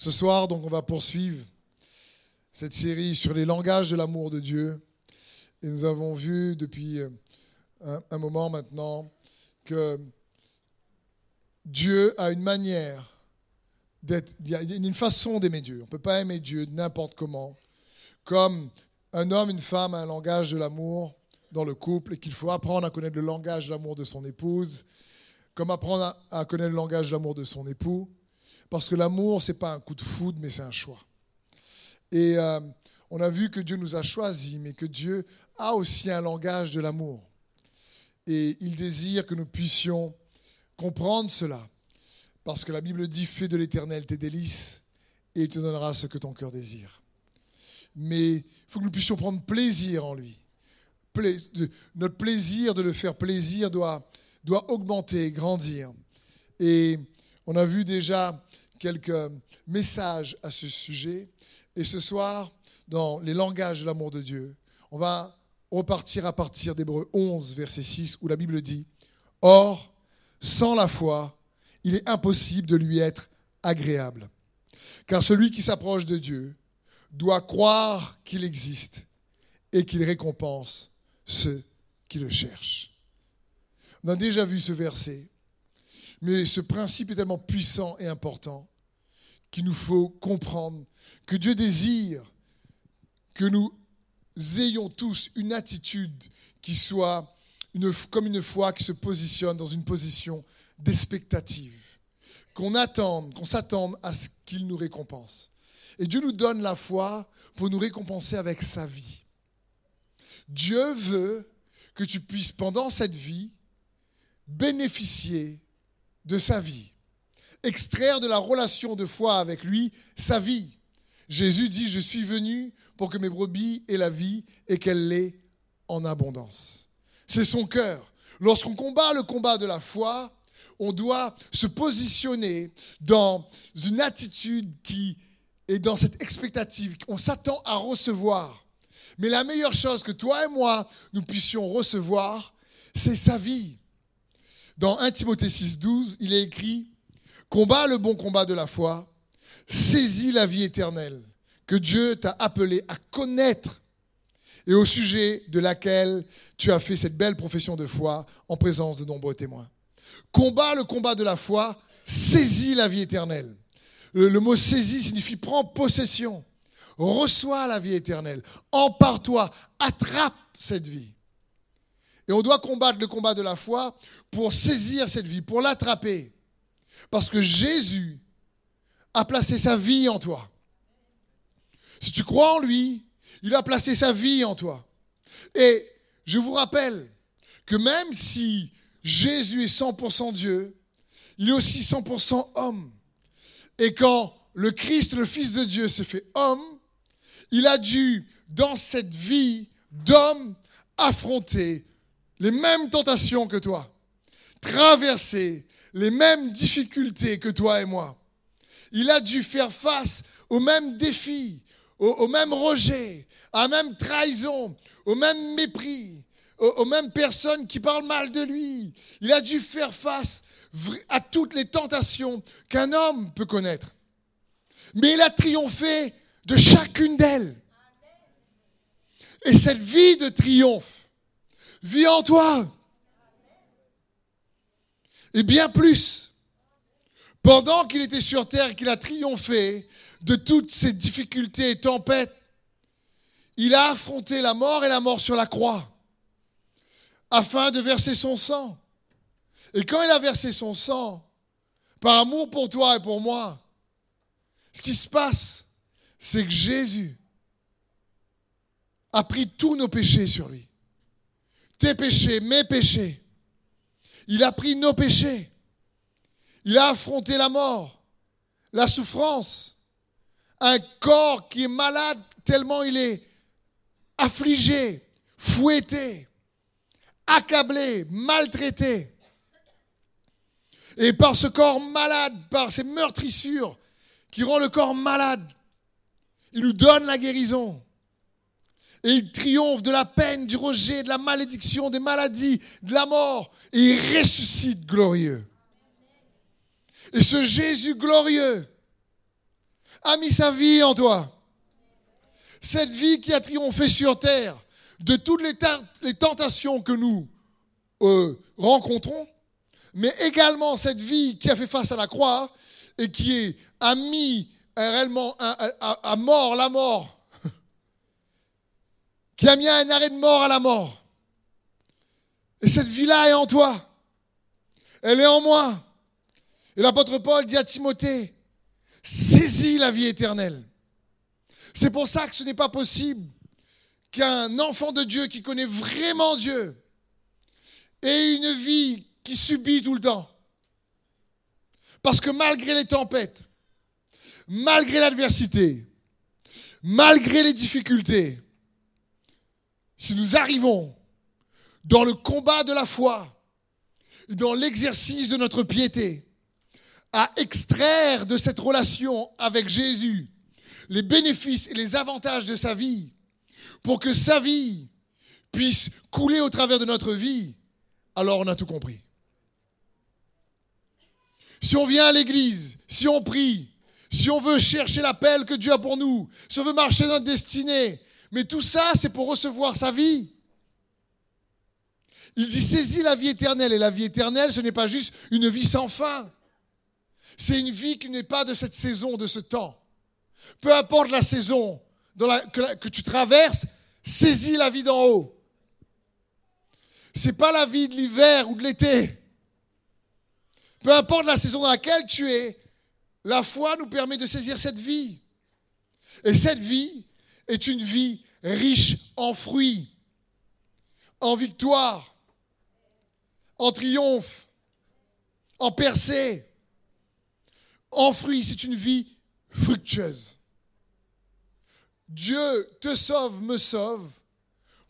Ce soir, donc, on va poursuivre cette série sur les langages de l'amour de Dieu. Et nous avons vu depuis euh, un, moment maintenant que Dieu a une manière d'être, il y a une façon d'aimer Dieu. On ne peut pas aimer Dieu n'importe comment. Comme un homme, une femme a un langage de l'amour dans le couple et qu'il faut apprendre à connaître le langage de l'amour de son épouse, comme apprendre à connaître le langage de l'amour de son époux. Parce que l'amour, ce n'est pas un coup de foudre, mais c'est un choix. Et euh, on a vu que Dieu nous a choisis, mais que Dieu a aussi un langage de l'amour. Et il désire que nous puissions comprendre cela. Parce que la Bible dit, fais de l'éternel tes délices, et il te donnera ce que ton cœur désire. Mais il faut que nous puissions prendre plaisir en lui. Notre plaisir de le faire plaisir doit, doit augmenter, grandir. Et on a vu déjà quelques messages à ce sujet. Et ce soir, dans les langages de l'amour de Dieu, on va repartir à partir d'Hébreu 11, verset 6, où la Bible dit, Or, sans la foi, il est impossible de lui être agréable. Car celui qui s'approche de Dieu doit croire qu'il existe et qu'il récompense ceux qui le cherchent. On a déjà vu ce verset, mais ce principe est tellement puissant et important qu'il nous faut comprendre que Dieu désire que nous ayons tous une attitude qui soit comme une foi qui se positionne dans une position d'expectative, qu'on attende, qu'on s'attende à ce qu'il nous récompense. Et Dieu nous donne la foi pour nous récompenser avec sa vie. Dieu veut que tu puisses, pendant cette vie, bénéficier de sa vie extraire de la relation de foi avec lui sa vie. Jésus dit, je suis venu pour que mes brebis aient la vie et qu'elle l'ait en abondance. C'est son cœur. Lorsqu'on combat le combat de la foi, on doit se positionner dans une attitude qui est dans cette expectative. On s'attend à recevoir. Mais la meilleure chose que toi et moi, nous puissions recevoir, c'est sa vie. Dans 1 Timothée 6, 12, il est écrit Combat le bon combat de la foi, saisis la vie éternelle que Dieu t'a appelé à connaître et au sujet de laquelle tu as fait cette belle profession de foi en présence de nombreux témoins. Combat le combat de la foi, saisis la vie éternelle. Le, mot saisis signifie prends possession, reçois la vie éternelle, empare-toi, attrape cette vie. Et on doit combattre le combat de la foi pour saisir cette vie, pour l'attraper. Parce que Jésus a placé sa vie en toi. Si tu crois en lui, il a placé sa vie en toi. Et je vous rappelle que même si Jésus est 100% Dieu, il est aussi 100% homme. Et quand le Christ, le Fils de Dieu, s'est fait homme, il a dû, dans cette vie d'homme, affronter les mêmes tentations que toi, traverser les mêmes difficultés que toi et moi. Il a dû faire face aux mêmes défis, aux, mêmes rejets, à la même trahison, au même mépris, aux, mêmes personnes qui parlent mal de lui. Il a dû faire face à toutes les tentations qu'un homme peut connaître. Mais il a triomphé de chacune d'elles. Et cette vie de triomphe vit en toi. Et bien plus, pendant qu'il était sur terre, qu'il a triomphé de toutes ces difficultés et tempêtes, il a affronté la mort et la mort sur la croix afin de verser son sang. Et quand il a versé son sang, par amour pour toi et pour moi, ce qui se passe, c'est que Jésus a pris tous nos péchés sur lui. Tes péchés, mes péchés. Il a pris nos péchés. Il a affronté la mort, la souffrance. Un corps qui est malade tellement il est affligé, fouetté, accablé, maltraité. Et par ce corps malade, par ces meurtrissures qui rend le corps malade, il nous donne la guérison. Et il triomphe de la peine, du rejet, de la malédiction, des maladies, de la mort. Et il ressuscite glorieux. Et ce Jésus glorieux a mis sa vie en toi. Cette vie qui a triomphé sur terre de toutes les, tentations que nous euh, rencontrons, mais également cette vie qui a fait face à la croix et qui a mis réellement à, mort la mort, qui a mis un arrêt de mort à la mort. Et cette vie-là est en toi. Elle est en moi. Et l'apôtre Paul dit à Timothée, saisis la vie éternelle. C'est pour ça que ce n'est pas possible qu'un enfant de Dieu qui connaît vraiment Dieu ait une vie qui subit tout le temps. Parce que malgré les tempêtes, malgré l'adversité, malgré les difficultés, si nous arrivons dans le combat de la foi, dans l'exercice de notre piété, à extraire de cette relation avec Jésus les bénéfices et les avantages de sa vie, pour que sa vie puisse couler au travers de notre vie, alors on a tout compris. Si on vient à l'église, si on prie, si on veut chercher l'appel que Dieu a pour nous, si on veut marcher dans notre destinée, mais tout ça, c'est pour recevoir sa vie. Il dit saisis la vie éternelle. Et la vie éternelle, ce n'est pas juste une vie sans fin. C'est une vie qui n'est pas de cette saison, de ce temps. Peu importe la saison que, que, tu traverses, saisis la vie d'en haut. C'est pas la vie de l'hiver ou de l'été. Peu importe la saison dans laquelle tu es, la foi nous permet de saisir cette vie. Et cette vie est une vie riche en fruits, en victoire, en triomphe, en percée, en fruits. C'est une vie fructueuse. Dieu te sauve, me sauve,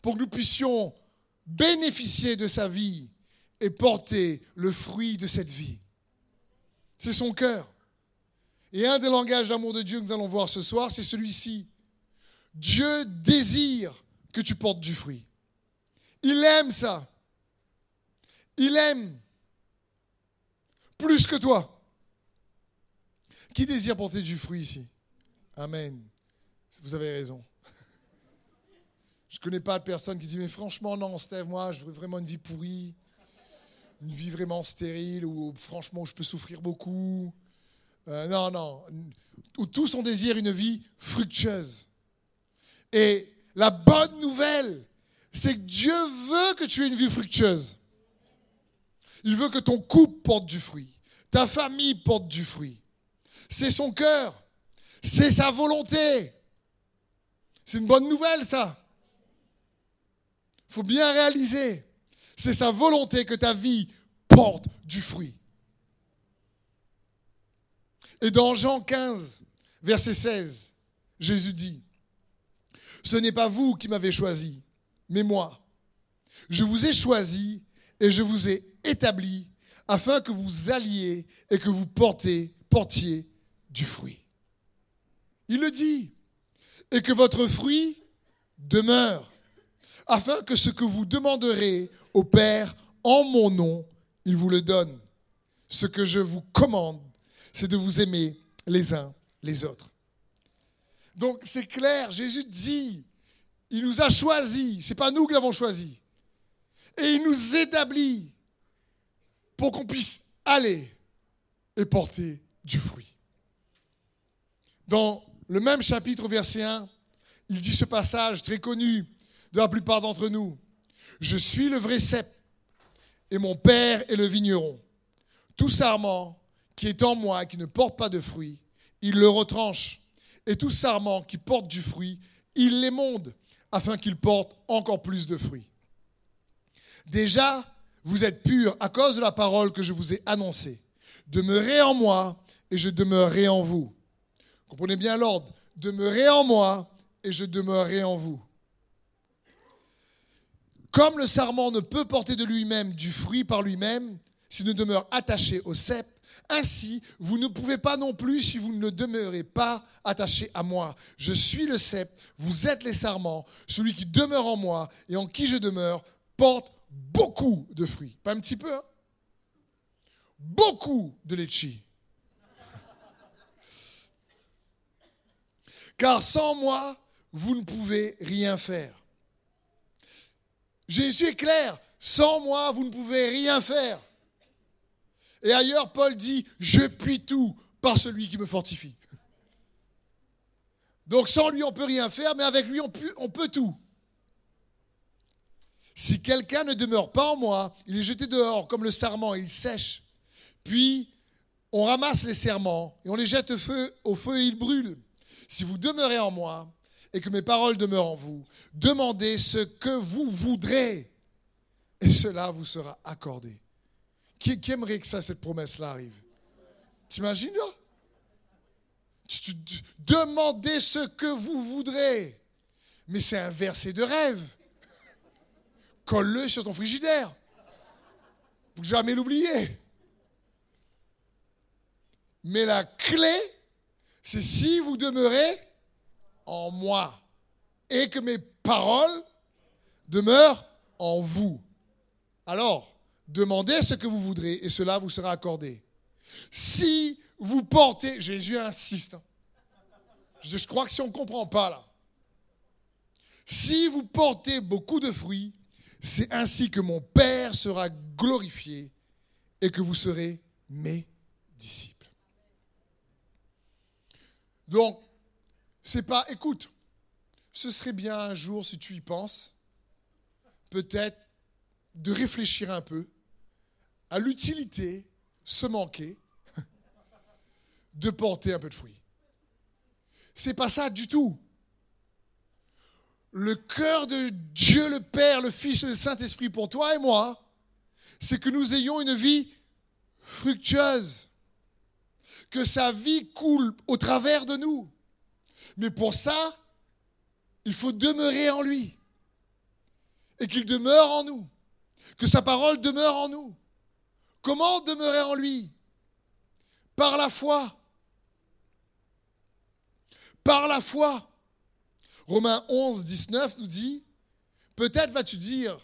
pour que nous puissions bénéficier de sa vie et porter le fruit de cette vie. C'est son cœur. Et un des langages d'amour de Dieu que nous allons voir ce soir, c'est celui-ci. Dieu désire que tu portes du fruit. Il aime ça. Il aime plus que toi. Qui désire porter du fruit ici? Amen. Vous avez raison. Je ne connais pas de personne qui dit Mais franchement, non, Steve, moi, je veux vraiment une vie pourrie, une vie vraiment stérile, où franchement, je peux souffrir beaucoup. Euh, non, non. Où tout son désir une vie fructueuse. Et la bonne nouvelle, c'est que Dieu veut que tu aies une vie fructueuse. Il veut que ton couple porte du fruit, ta famille porte du fruit. C'est son cœur, c'est sa volonté. C'est une bonne nouvelle, ça. Il faut bien réaliser. C'est sa volonté que ta vie porte du fruit. Et dans Jean 15, verset 16, Jésus dit, Ce n'est pas vous qui m'avez choisi, mais moi. Je vous ai choisi et je vous ai établi afin que vous alliez et que vous portez, portiez du fruit. Il le dit. Et que votre fruit demeure, afin que ce que vous demanderez au Père en mon nom, il vous le donne. Ce que je vous commande, c'est de vous aimer les uns les autres. Donc c'est clair, Jésus dit, il nous a choisis, c'est pas nous qui l'avons choisi. Et il nous établit pour qu'on puisse aller et porter du fruit. Dans le même chapitre, verset 1, il dit ce passage très connu de la plupart d'entre nous. Je suis le vrai cep et mon père est le vigneron. Tout sarment qui est en moi et qui ne porte pas de fruit, il le retranche. Et tout sarment qui porte du fruit, il l'émonde afin qu'il porte encore plus de fruits. Déjà, vous êtes purs à cause de la parole que je vous ai annoncée. Demeurez en moi et je demeurerai en vous. Comprenez bien l'ordre. Demeurez en moi et je demeurerai en vous. Comme le sarment ne peut porter de lui-même du fruit par lui-même, s'il ne demeure attaché au cep, ainsi vous ne pouvez pas non plus si vous ne demeurez pas attaché à moi. Je suis le cep, vous êtes les sarments, celui qui demeure en moi et en qui je demeure porte beaucoup de fruits. Pas un petit peu, hein? Beaucoup de litchi. car sans moi, vous ne pouvez rien faire. Jésus est clair, sans moi, vous ne pouvez rien faire. Et ailleurs, Paul dit, je puis tout par celui qui me fortifie. Donc sans lui, on peut rien faire, mais avec lui, on peut, tout. Si quelqu'un ne demeure pas en moi, il est jeté dehors comme le sarment, il sèche. Puis on ramasse les serments et on les jette au feu et ils brûlent. Si vous demeurez en moi et que mes paroles demeurent en vous, demandez ce que vous voudrez et cela vous sera accordé. Qui, aimerait que ça, cette promesse-là arrive? T'imagines là? Demandez ce que vous voudrez. Mais c'est un verset de rêve. Colle-le sur ton frigidaire. Faut jamais l'oublier. Mais la clé, c'est si vous demeurez en moi et que mes paroles demeurent en vous. Alors, demandez ce que vous voudrez et cela vous sera accordé. Si vous portez, Jésus insiste, hein. je crois que si on ne comprend pas là, si vous portez beaucoup de fruits, c'est ainsi que mon Père sera glorifié et que vous serez mes disciples. Donc, c'est pas, écoute, ce serait bien un jour, si tu y penses, peut-être de réfléchir un peu à l'utilité, se manquer, de porter un peu de fruits. C'est pas ça du tout. Le cœur de Dieu le Père, le Fils et le Saint-Esprit pour toi et moi, c'est que nous ayons une vie fructueuse que sa vie coule au travers de nous. Mais pour ça, il faut demeurer en lui. Et qu'il demeure en nous. Que sa parole demeure en nous. Comment demeurer en lui? Par la foi. Par la foi. Romains 11, 19 nous dit, peut-être vas-tu dire,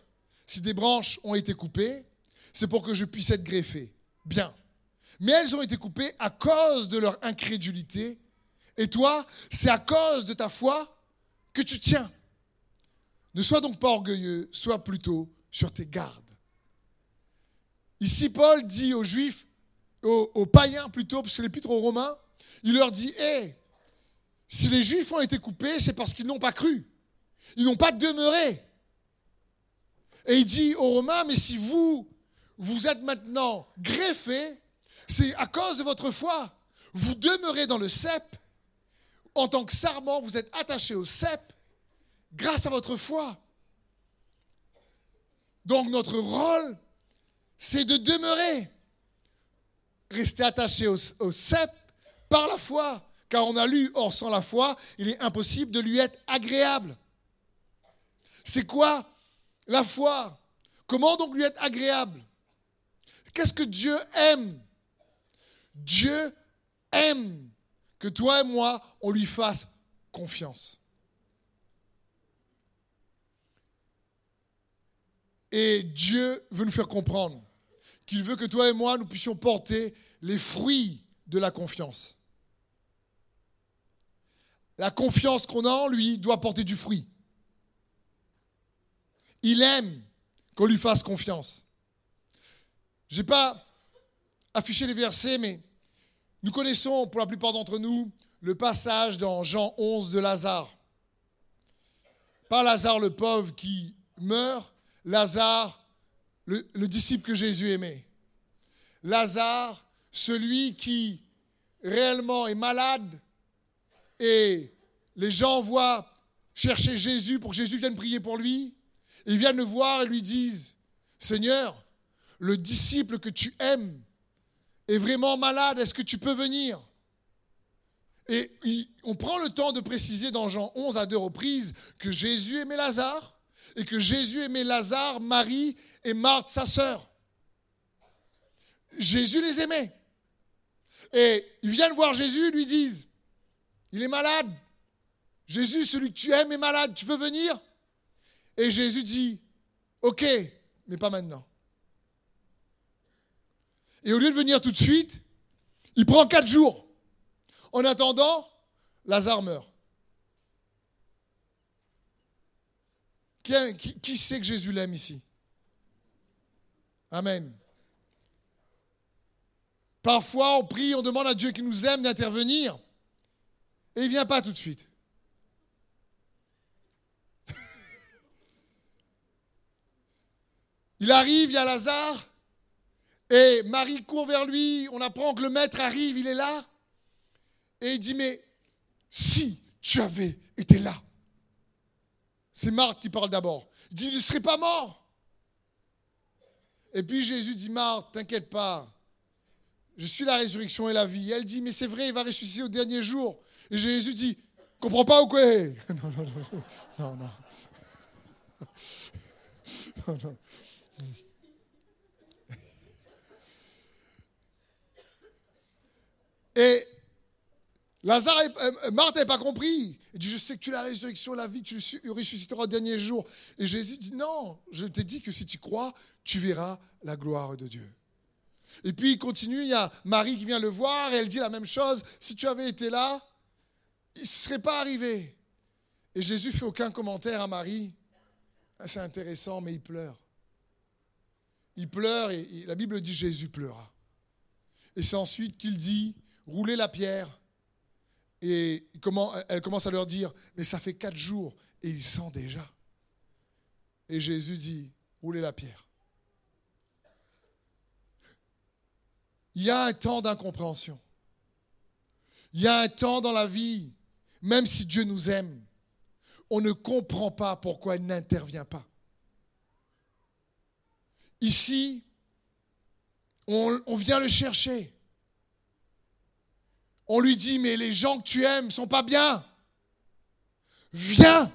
si des branches ont été coupées, c'est pour que je puisse être greffé. Bien mais elles ont été coupées à cause de leur incrédulité. Et toi, c'est à cause de ta foi que tu tiens. Ne sois donc pas orgueilleux, sois plutôt sur tes gardes. Ici, Paul dit aux Juifs, aux, païens plutôt, parce que l'épître aux Romains, il leur dit, hé, si les Juifs ont été coupés, c'est parce qu'ils n'ont pas cru. Ils n'ont pas demeuré. Et il dit aux Romains, mais si vous, vous êtes maintenant greffés, c'est à cause de votre foi. Vous demeurez dans le cep. En tant que sarment, vous êtes attaché au cep grâce à votre foi. Donc notre rôle, c'est de demeurer. Rester attaché au, cep par la foi. Car on a lu, or sans la foi, il est impossible de lui être agréable. C'est quoi la foi? Comment donc lui être agréable? Qu'est-ce que Dieu aime? Dieu aime que toi et moi, on lui fasse confiance. Et Dieu veut nous faire comprendre qu'il veut que toi et moi, nous puissions porter les fruits de la confiance. La confiance qu'on a en lui doit porter du fruit. Il aime qu'on lui fasse confiance. Je n'ai pas affiché les versets, mais nous connaissons, pour la plupart d'entre nous, le passage dans Jean 11 de Lazare. Pas Lazare le pauvre qui meurt, Lazare le, le disciple que Jésus aimait. Lazare, celui qui réellement est malade et les gens voient chercher Jésus pour que Jésus vienne prier pour lui. Ils viennent le voir et lui disent, Seigneur, le disciple que tu aimes est vraiment malade, est-ce que tu peux venir? Et on prend le temps de préciser dans Jean 11 à deux reprises que Jésus aimait Lazare et que Jésus aimait Lazare, Marie et Marthe, sa sœur. Jésus les aimait. Et ils viennent voir Jésus, lui disent, il est malade. Jésus, celui que tu aimes est malade, tu peux venir? Et Jésus dit, ok, mais pas maintenant. Et au lieu de venir tout de suite, il prend quatre jours. En attendant, Lazare meurt. Qui, sait que Jésus l'aime ici? Amen. Parfois, on prie, on demande à Dieu qui nous aime d'intervenir, et il ne vient pas tout de suite. il arrive, il y a Lazare, et Marie court vers lui, on apprend que le maître arrive, il est là, et il dit, mais si tu avais été là, c'est Marthe qui parle d'abord, il dit, il ne serait pas mort. Et puis Jésus dit, Marthe, t'inquiète pas, je suis la résurrection et la vie. elle dit, mais c'est vrai, il va ressusciter au dernier jour. Et Jésus dit, comprends pas ou quoi? Non, non, non, non, non. non, Et Lazare, euh, Marthe n'avait pas compris. Il dit, je sais que tu es la résurrection et la vie, tu ressusciteras au dernier jour. Et Jésus dit, non, je t'ai dit que si tu crois, tu verras la gloire de Dieu. Et puis il continue, il y a Marie qui vient le voir et elle dit la même chose. Si tu avais été là, il ne serait pas arrivé. Et Jésus fait aucun commentaire à Marie. Ah, c'est intéressant, mais il pleure. Il pleure et, la Bible dit Jésus pleura. Et c'est ensuite qu'il dit roulez la pierre. Et comment, elle commence à leur dire mais ça fait quatre jours et il sent déjà. Et Jésus dit roulez la pierre? Il y a un temps d'incompréhension. Il y a un temps dans la vie, même si Dieu nous aime, on ne comprend pas pourquoi il n'intervient pas. Ici, on, on, vient le chercher. On lui dit, mais les gens que tu aimes sont pas bien. Viens.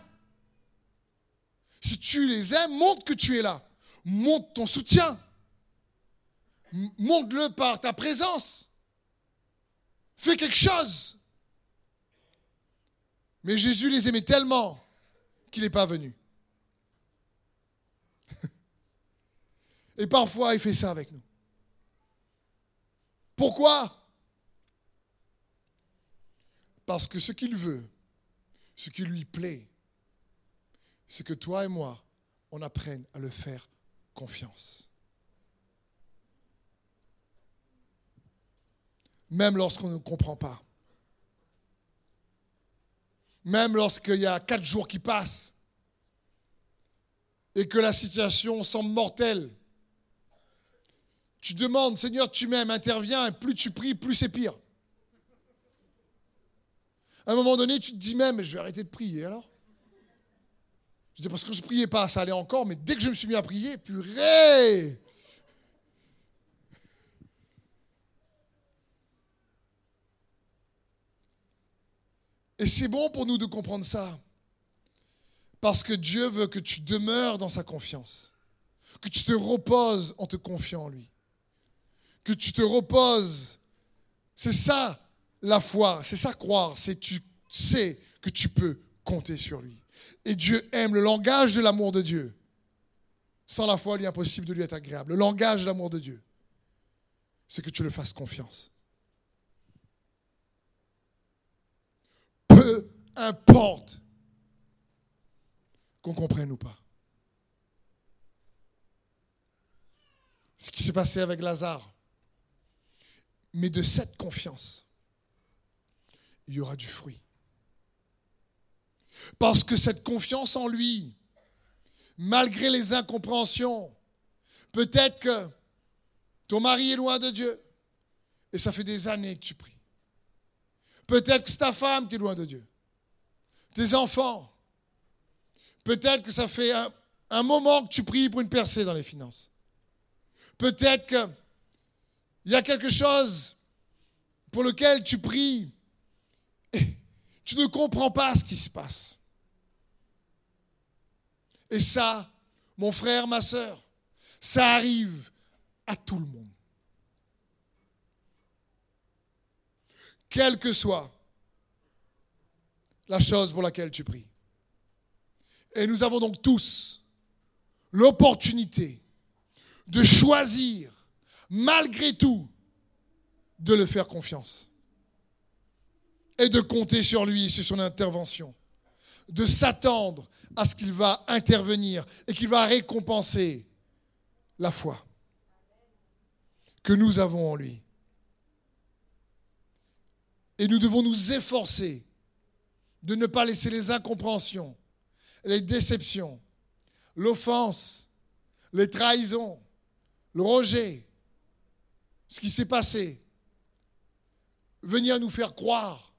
Si tu les aimes, montre que tu es là. Montre ton soutien montre-le par ta présence. Fais quelque chose. Mais Jésus les aimait tellement qu'il n'est pas venu. Et parfois, il fait ça avec nous. Pourquoi? Parce que ce qu'il veut, ce qui lui plaît, c'est que toi et moi, on apprenne à le faire confiance. même lorsqu'on ne comprend pas. Même lorsqu'il y a quatre jours qui passent et que la situation semble mortelle. Tu demandes, Seigneur, tu m'aimes, interviens, et plus tu pries, plus c'est pire. À un moment donné, tu te dis même, je vais arrêter de prier alors? Je dis, parce que je ne priais pas, ça allait encore, mais dès que je me suis mis à prier, purée, Et c'est bon pour nous de comprendre ça. Parce que Dieu veut que tu demeures dans sa confiance. Que tu te reposes en te confiant en lui. Que tu te reposes. C'est ça la foi, c'est ça croire, c'est tu sais que tu peux compter sur lui. Et Dieu aime le langage de l'amour de Dieu. Sans la foi, il est impossible de lui être agréable. Le langage de l'amour de Dieu, c'est que tu le fasses confiance. peu importe qu'on comprenne ou pas. Ce qui s'est passé avec Lazare. Mais de cette confiance, il y aura du fruit. Parce que cette confiance en lui, malgré les incompréhensions, peut-être que ton mari est loin de Dieu et ça fait des années que tu pries. Peut-être que c'est ta femme qui est loin de Dieu. Tes enfants. Peut-être que ça fait un, moment que tu pries pour une percée dans les finances. Peut-être qu'il y a quelque chose pour lequel tu pries tu ne comprends pas ce qui se passe. Et ça, mon frère, ma soeur, ça arrive à tout le monde. quelle que soit la chose pour laquelle tu pries. Et nous avons donc tous l'opportunité de choisir, malgré tout, de le faire confiance et de compter sur lui, sur son intervention. de s'attendre à ce qu'il va intervenir et qu'il va récompenser la foi que nous avons en lui. Et nous devons nous efforcer de ne pas laisser les incompréhensions, les déceptions, l'offense, les trahisons, le rejet, ce qui s'est passé, venir nous faire croire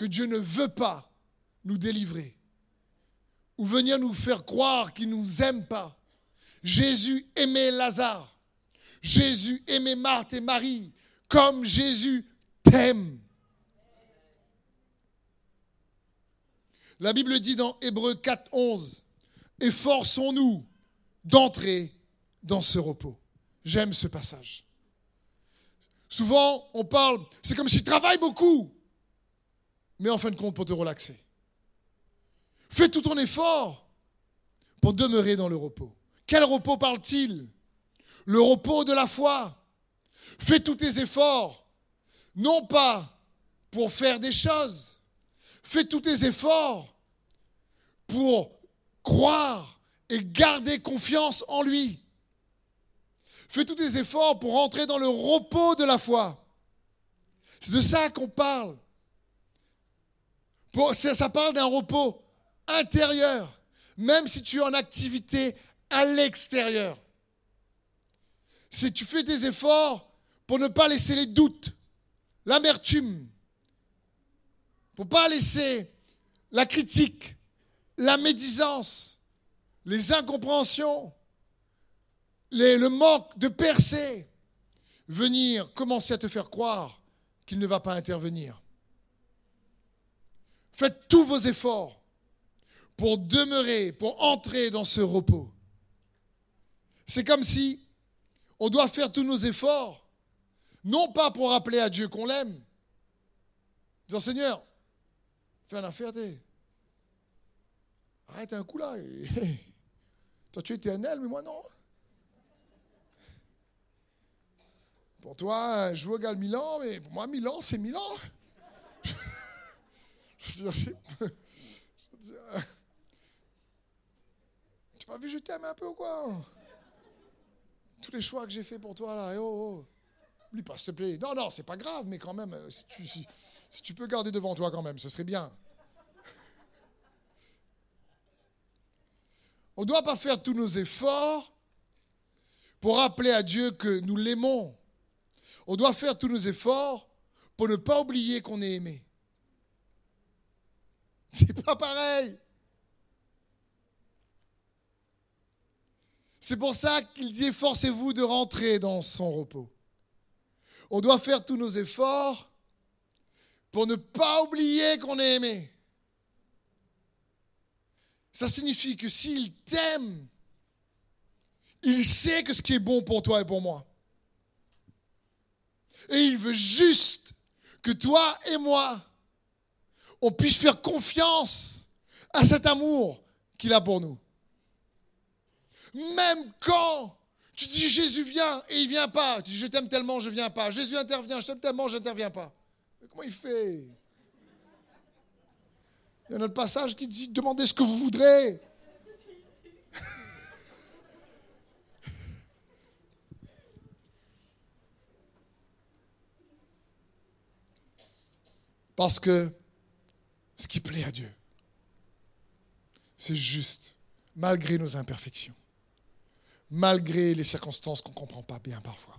que Dieu ne veut pas nous délivrer, ou venir nous faire croire qu'il ne nous aime pas. Jésus aimait Lazare, Jésus aimait Marthe et Marie, comme Jésus t'aime. La Bible dit dans Hébreu 4, 11, efforçons-nous d'entrer dans ce repos. J'aime ce passage. Souvent, on parle, c'est comme si tu travailles beaucoup, mais en fin de compte, pour te relaxer. Fais tout ton effort pour demeurer dans le repos. Quel repos parle-t-il? Le repos de la foi. Fais tous tes efforts, non pas pour faire des choses, fais tous tes efforts pour croire et garder confiance en lui. Fais tous tes efforts pour entrer dans le repos de la foi. C'est de ça qu'on parle. Ça parle d'un repos intérieur, même si tu es en activité à l'extérieur. Si tu fais des efforts pour ne pas laisser les doutes, l'amertume, pour ne pas laisser la critique, la médisance, les incompréhensions, le manque de percée, venir commencer à te faire croire qu'il ne va pas intervenir. Faites tous vos efforts pour demeurer, pour entrer dans ce repos. C'est comme si on doit faire tous nos efforts, non pas pour rappeler à Dieu qu'on l'aime, disant Seigneur, fais un affaire, arrête un coup là. Toi tu es éternel, mais moi non. Pour toi, je joue égale Milan, mais pour moi, Milan, c'est Milan. je veux dire, tu n'as pas vu, je t'aime un peu ou quoi? Tous les choix que j'ai fait pour toi, là, oh, oh. Oublie pas, s'il te plaît. Non, non, c'est pas grave, mais quand même, si tu, si tu peux garder devant toi quand même, ce serait bien. On ne doit pas faire tous nos efforts pour rappeler à Dieu que nous l'aimons on doit faire tous nos efforts pour ne pas oublier qu'on est aimé. C'est pas pareil. C'est pour ça qu'il dit efforcez-vous de rentrer dans son repos. On doit faire tous nos efforts pour ne pas oublier qu'on est aimé. Ça signifie que s'il t'aime, il sait que ce qui est bon pour toi et pour moi. Et il veut juste que toi et moi, on puisse faire confiance à cet amour qu'il a pour nous. Même quand tu dis Jésus vient et il vient pas, tu dis je t'aime tellement, je viens pas. Jésus intervient, je t'aime tellement, je n'interviens pas. comment il fait? Il y a un autre passage qui dit demandez ce que vous voudrez. Parce que ce qui plaît à Dieu, c'est juste, malgré nos imperfections, malgré les circonstances qu'on ne comprend pas bien parfois,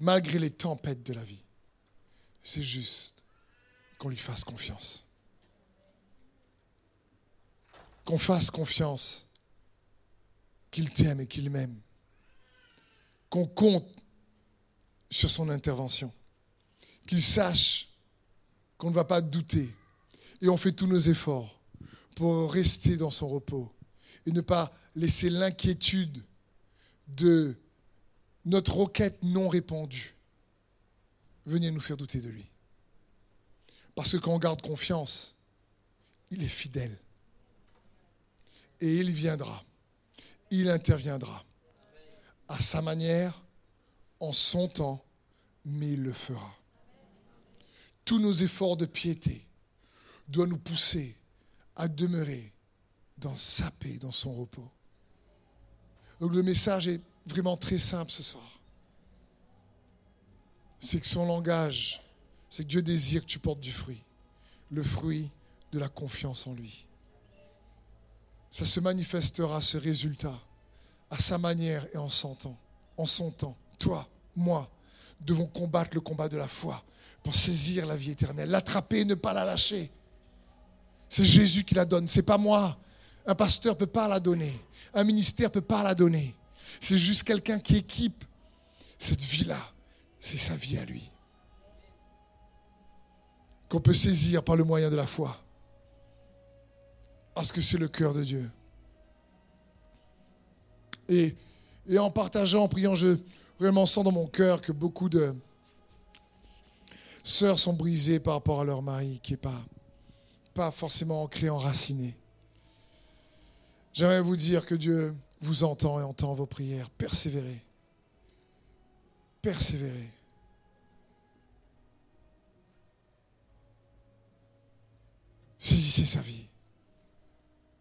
malgré les tempêtes de la vie, c'est juste qu'on lui fasse confiance. Qu'on fasse confiance qu'il t'aime et qu'il m'aime. Qu'on compte sur son intervention. Qu'il sache qu'on ne va pas douter. Et on fait tous nos efforts pour rester dans son repos et ne pas laisser l'inquiétude de notre requête non répandue venir nous faire douter de lui. Parce que quand on garde confiance, il est fidèle. Et il viendra. Il interviendra. À sa manière, en son temps, mais il le fera tous nos efforts de piété, doit nous pousser à demeurer dans sa paix, dans son repos. Donc le message est vraiment très simple ce soir. C'est que son langage, c'est que Dieu désire que tu portes du fruit. Le fruit de la confiance en lui. Ça se manifestera, ce résultat, à sa manière et en son temps. En son temps. Toi, moi, devons combattre le combat de la foi pour saisir la vie éternelle, l'attraper et ne pas la lâcher. C'est Jésus qui la donne, c'est pas moi. Un pasteur ne peut pas la donner. Un ministère ne peut pas la donner. C'est juste quelqu'un qui équipe cette vie-là. C'est sa vie à lui. Qu'on peut saisir par le moyen de la foi. Parce que c'est le cœur de Dieu. Et, en partageant, en priant, je vraiment sens dans mon cœur que beaucoup de sœurs sont brisées par rapport à leur mari qui n'est pas, pas forcément ancré, enraciné. J'aimerais vous dire que Dieu vous entend et entend vos prières. Persévérez. Persévérez. Saisissez sa vie.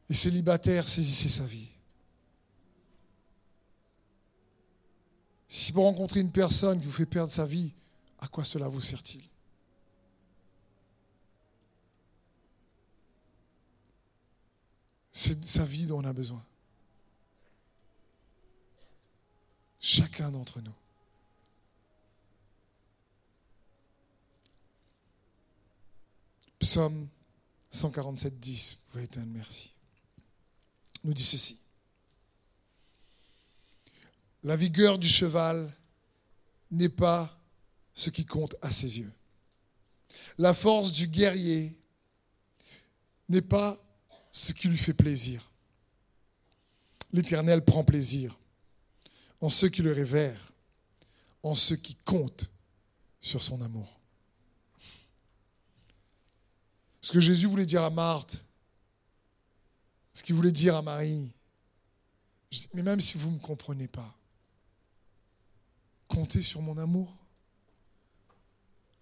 Les célibataires, saisissez sa vie. Si vous rencontrez une personne qui vous fait perdre sa vie, à quoi cela vous sert-il? C'est sa vie dont on a besoin. Chacun d'entre nous. Psaume 147, 10, vous pouvez éteindre, merci. Nous dit ceci. La vigueur du cheval n'est pas ce qui compte à ses yeux. La force du guerrier n'est pas ce qui lui fait plaisir. L'Éternel prend plaisir en ceux qui le révèrent, en ceux qui comptent sur son amour. Ce que Jésus voulait dire à Marthe, ce qu'il voulait dire à Marie, mais même si vous ne me comprenez pas, comptez sur mon amour.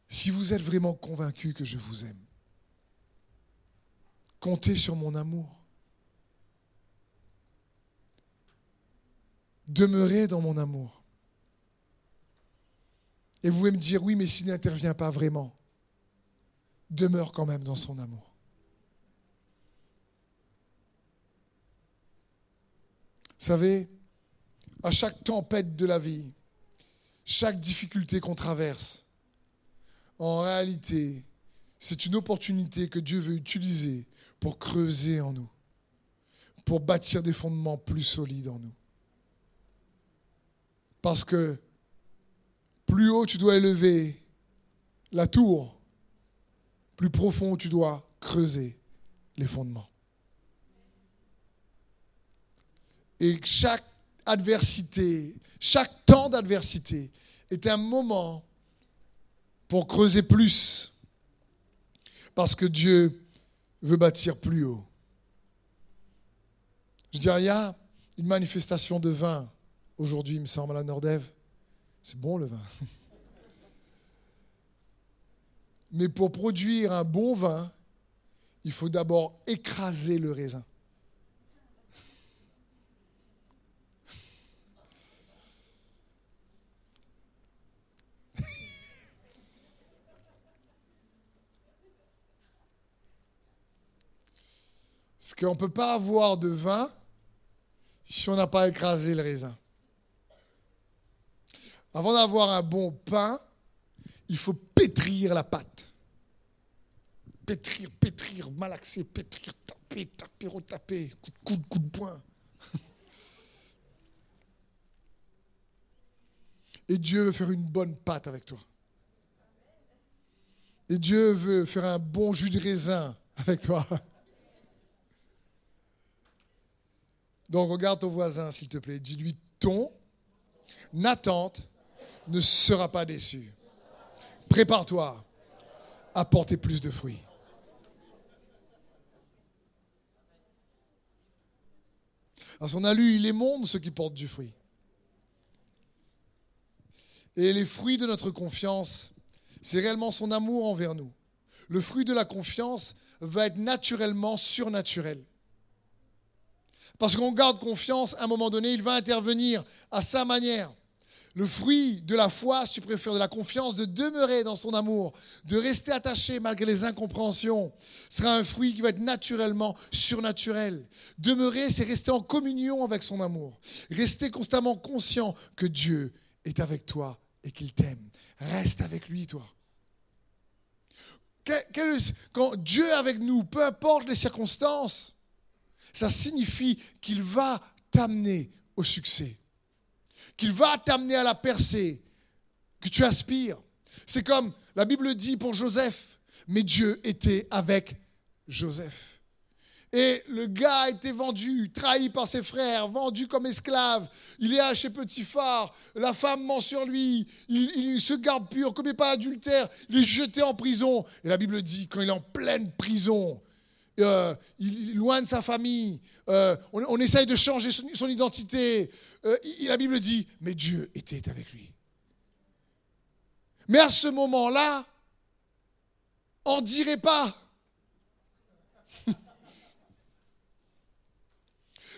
Si vous êtes vraiment convaincu que je vous aime, Comptez sur mon amour. Demeurez dans mon amour. Et vous pouvez me dire, oui, mais s'il n'intervient pas vraiment, demeure quand même dans son amour. Vous savez, à chaque tempête de la vie, chaque difficulté qu'on traverse, en réalité, c'est une opportunité que Dieu veut utiliser pour creuser en nous, pour bâtir des fondements plus solides en nous. Parce que plus haut tu dois élever la tour, plus profond tu dois creuser les fondements. Et chaque adversité, chaque temps d'adversité est un moment pour creuser plus. Parce que Dieu veut bâtir plus haut. Je dirais, il y a une manifestation de vin aujourd'hui, il me semble, à la Nordève. C'est bon le vin. Mais pour produire un bon vin, il faut d'abord écraser le raisin. Parce qu'on ne peut pas avoir de vin si on n'a pas écrasé le raisin. Avant d'avoir un bon pain, il faut pétrir la pâte. Pétrir, pétrir, malaxer, pétrir, taper, taper, retaper, coup de coude, coup de poing. Et Dieu veut faire une bonne pâte avec toi. Et Dieu veut faire un bon jus de raisin avec toi. Donc regarde ton voisin, s'il te plaît. Dis-lui, ton attente ne sera pas déçue. Prépare-toi à porter plus de fruits. Alors on a il est monde ceux qui portent du fruit. Et les fruits de notre confiance, c'est réellement son amour envers nous. le fruit de la confiance va être naturellement surnaturel. Parce qu'on garde confiance, à un moment donné, il va intervenir à sa manière. Le fruit de la foi, si tu préfères, de la confiance, de demeurer dans son amour, de rester attaché malgré les incompréhensions, sera un fruit qui va être naturellement surnaturel. Demeurer, c'est rester en communion avec son amour. Rester constamment conscient que Dieu est avec toi et qu'il t'aime. Reste avec lui, toi. Quand Dieu est avec nous, peu importe les circonstances, ça signifie qu'il va t'amener au succès qu'il va t'amener à la percée que tu aspires. C'est comme la Bible dit pour Joseph, mais Dieu était avec Joseph. Et le gars a été vendu, trahi par ses frères, vendu comme esclave. Il est chez Petit-Phare, la femme ment sur lui, il, se garde pur, commet pas adultère, il est jeté en prison. Et la Bible dit, quand il est en pleine prison, euh, il loin de sa famille, euh, on, essaye de changer son, identité. Euh, la Bible dit, mais Dieu était avec lui. Mais à ce moment-là, on dirait pas.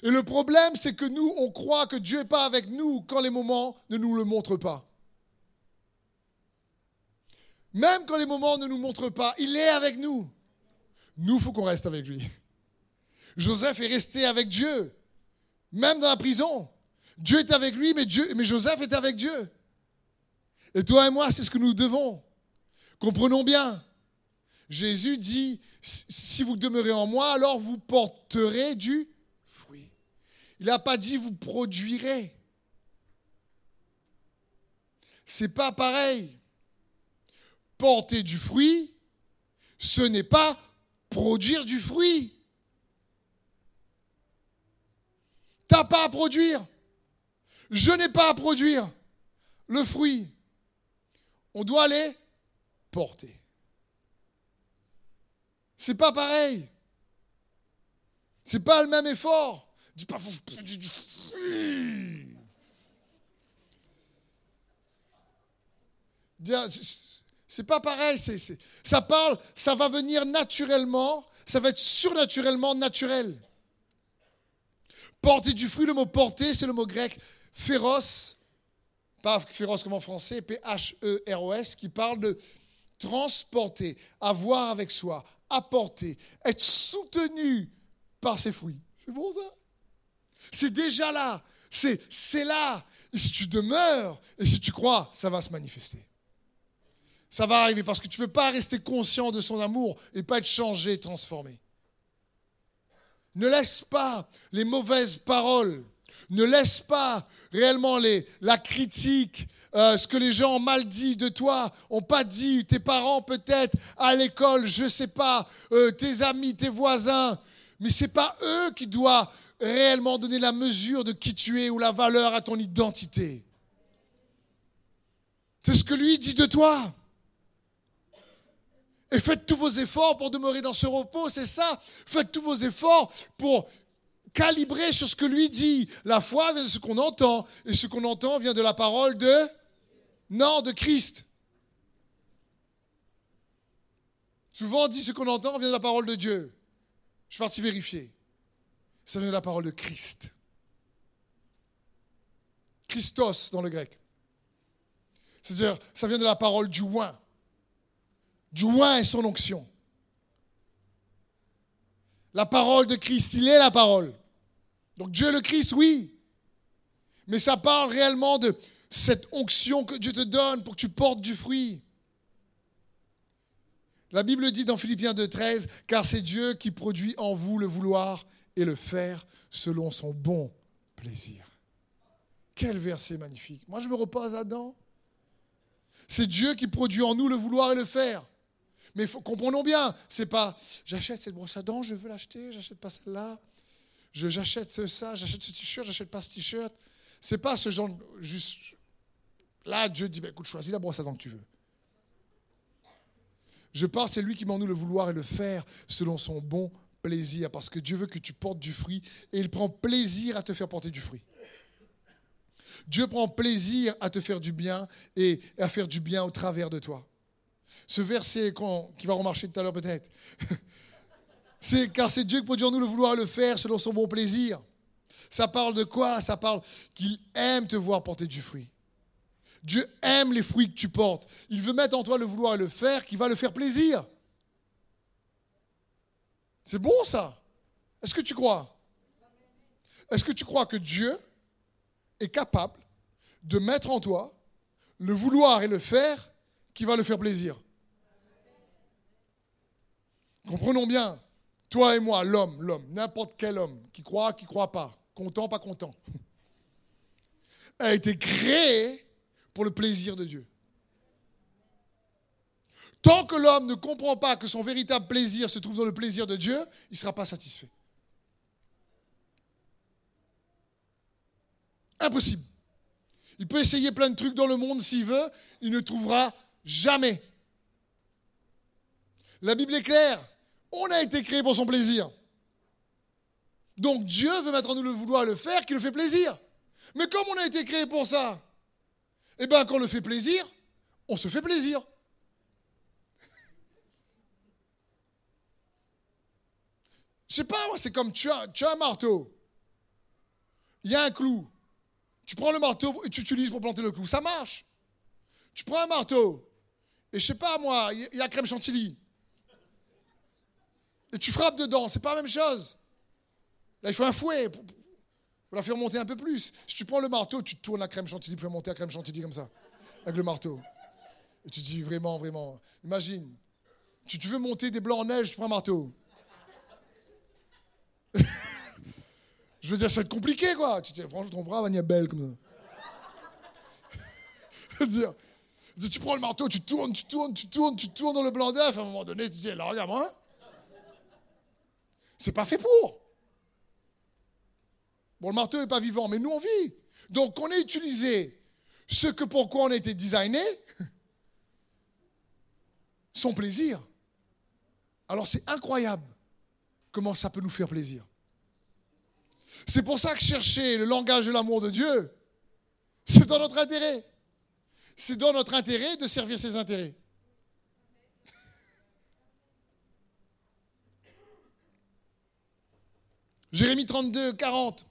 Et le problème, c'est que nous, on croit que Dieu n'est pas avec nous quand les moments ne nous le montrent pas. Même quand les moments ne nous montrent pas, il est avec nous. Nous, faut qu'on reste avec lui. Joseph est resté avec Dieu, même dans la prison. Dieu est avec lui, mais Joseph est avec Dieu. Et toi et moi, c'est ce que nous devons. Comprenons bien. Jésus dit, si vous demeurez en moi, alors vous porterez du fruit. Il n'a pas dit vous produirez. C'est pas pareil. Porter du fruit, ce n'est pas produire du fruit. T'as pas à produire. Je n'ai pas à produire le fruit. On doit les porter. C'est pas pareil. C'est pas le même effort. Dis pas, faut du fruit. C'est pas pareil. ça parle, ça va venir naturellement, ça va être surnaturellement naturel. Porter du fruit, le mot porter, c'est le mot grec féroce, pas féroce comme en français, P-H-E-R-O-S, qui parle de transporter, avoir avec soi, apporter, être soutenu par ses fruits. C'est bon ça? C'est déjà là, c'est là. Et si tu demeures, et si tu crois, ça va se manifester. Ça va arriver parce que tu ne peux pas rester conscient de son amour et pas être changé, transformé. Ne laisse pas les mauvaises paroles, ne laisse pas réellement les, la critique, euh, ce que les gens ont mal dit de toi, ont pas dit, tes parents peut-être, à l'école, je ne sais pas, euh, tes amis, tes voisins, mais ce n'est pas eux qui doivent réellement donner la mesure de qui tu es ou la valeur à ton identité. C'est ce que lui dit de toi. Et faites tous vos efforts pour demeurer dans ce repos, c'est ça. Faites tous vos efforts pour calibrer sur ce que lui dit. La foi vient de ce qu'on entend, et ce qu'on entend vient de la parole de... Non, de Christ. Souvent on dit ce qu'on entend vient de la parole de Dieu. Je suis parti vérifier. Ça vient de la parole de Christ. Christos dans le grec. C'est-à-dire, ça vient de la parole du oin du oin et son onction. La parole de Christ, il est la parole. Donc Dieu le Christ, oui. Mais ça parle réellement de cette onction que Dieu te donne pour que tu portes du fruit. La Bible dit dans Philippiens 2.13, car c'est Dieu qui produit en vous le vouloir et le faire selon son bon plaisir. Quel verset magnifique. Moi, je me repose là-dedans. C'est Dieu qui produit en nous le vouloir et le faire. Mais comprenons bien, c'est pas j'achète cette brosse à dents, je veux l'acheter, j'achète pas celle-là. J'achète ça, j'achète ce t-shirt, j'achète pas ce t-shirt. C'est pas ce genre juste. Là, Dieu dit, bah, écoute, choisis la brosse à dents que tu veux. Je pense, c'est lui qui m'en le vouloir et le faire selon son bon plaisir, parce que Dieu veut que tu portes du fruit et il prend plaisir à te faire porter du fruit. Dieu prend plaisir à te faire du bien et à faire du bien au travers de toi. Ce verset qui va remarcher tout à l'heure peut-être. C'est car c'est Dieu qui produit en nous le vouloir et le faire selon son bon plaisir. Ça parle de quoi? Ça parle qu'il aime te voir porter du fruit. Dieu aime les fruits que tu portes. Il veut mettre en toi le vouloir et le faire qui va le faire plaisir. C'est bon ça Est-ce que tu crois? Est-ce que tu crois que Dieu est capable de mettre en toi le vouloir et le faire qui va le faire plaisir? Comprenons bien, toi et moi, l'homme, l'homme, n'importe quel homme, qui croit, qui croit pas, content, pas content, a été créé pour le plaisir de Dieu. Tant que l'homme ne comprend pas que son véritable plaisir se trouve dans le plaisir de Dieu, il ne sera pas satisfait. Impossible. Il peut essayer plein de trucs dans le monde s'il veut, il ne trouvera jamais. La Bible est claire. On a été créé pour son plaisir. Donc Dieu veut mettre en nous le vouloir le faire qui le fait plaisir. Mais comme on a été créé pour ça, eh bien quand on le fait plaisir, on se fait plaisir. Je sais pas, moi, c'est comme tu as, tu as un marteau. Il y a un clou. Tu prends le marteau et tu utilises pour planter le clou. Ça marche. Tu prends un marteau et je sais pas, moi, il y a crème chantilly et tu frappes dedans, c'est pas la même chose. Là, il faut un fouet pour, la faire monter un peu plus. Si tu prends le marteau, tu tournes la crème chantilly pour monter la crème chantilly comme ça, avec le marteau. Et tu dis vraiment, vraiment, imagine, tu, tu veux monter des blancs en neige, tu prends un marteau. je veux dire, ça va être compliqué, quoi. Tu te dis, franchement, ton bras va belle comme ça. je veux dire, tu prends le marteau, tu tournes, tu tournes, tu tournes, tu tournes dans le blanc d'œuf, à un moment donné, tu te dis, alors regarde-moi. C'est pas fait pour. Bon, le marteau n'est pas vivant, mais nous, on vit. Donc, on a utilisé ce que pourquoi on a été designé, son plaisir. Alors, c'est incroyable comment ça peut nous faire plaisir. C'est pour ça que chercher le langage de l'amour de Dieu, c'est dans notre intérêt. C'est dans notre intérêt de servir ses intérêts. Jérémie 32, 40.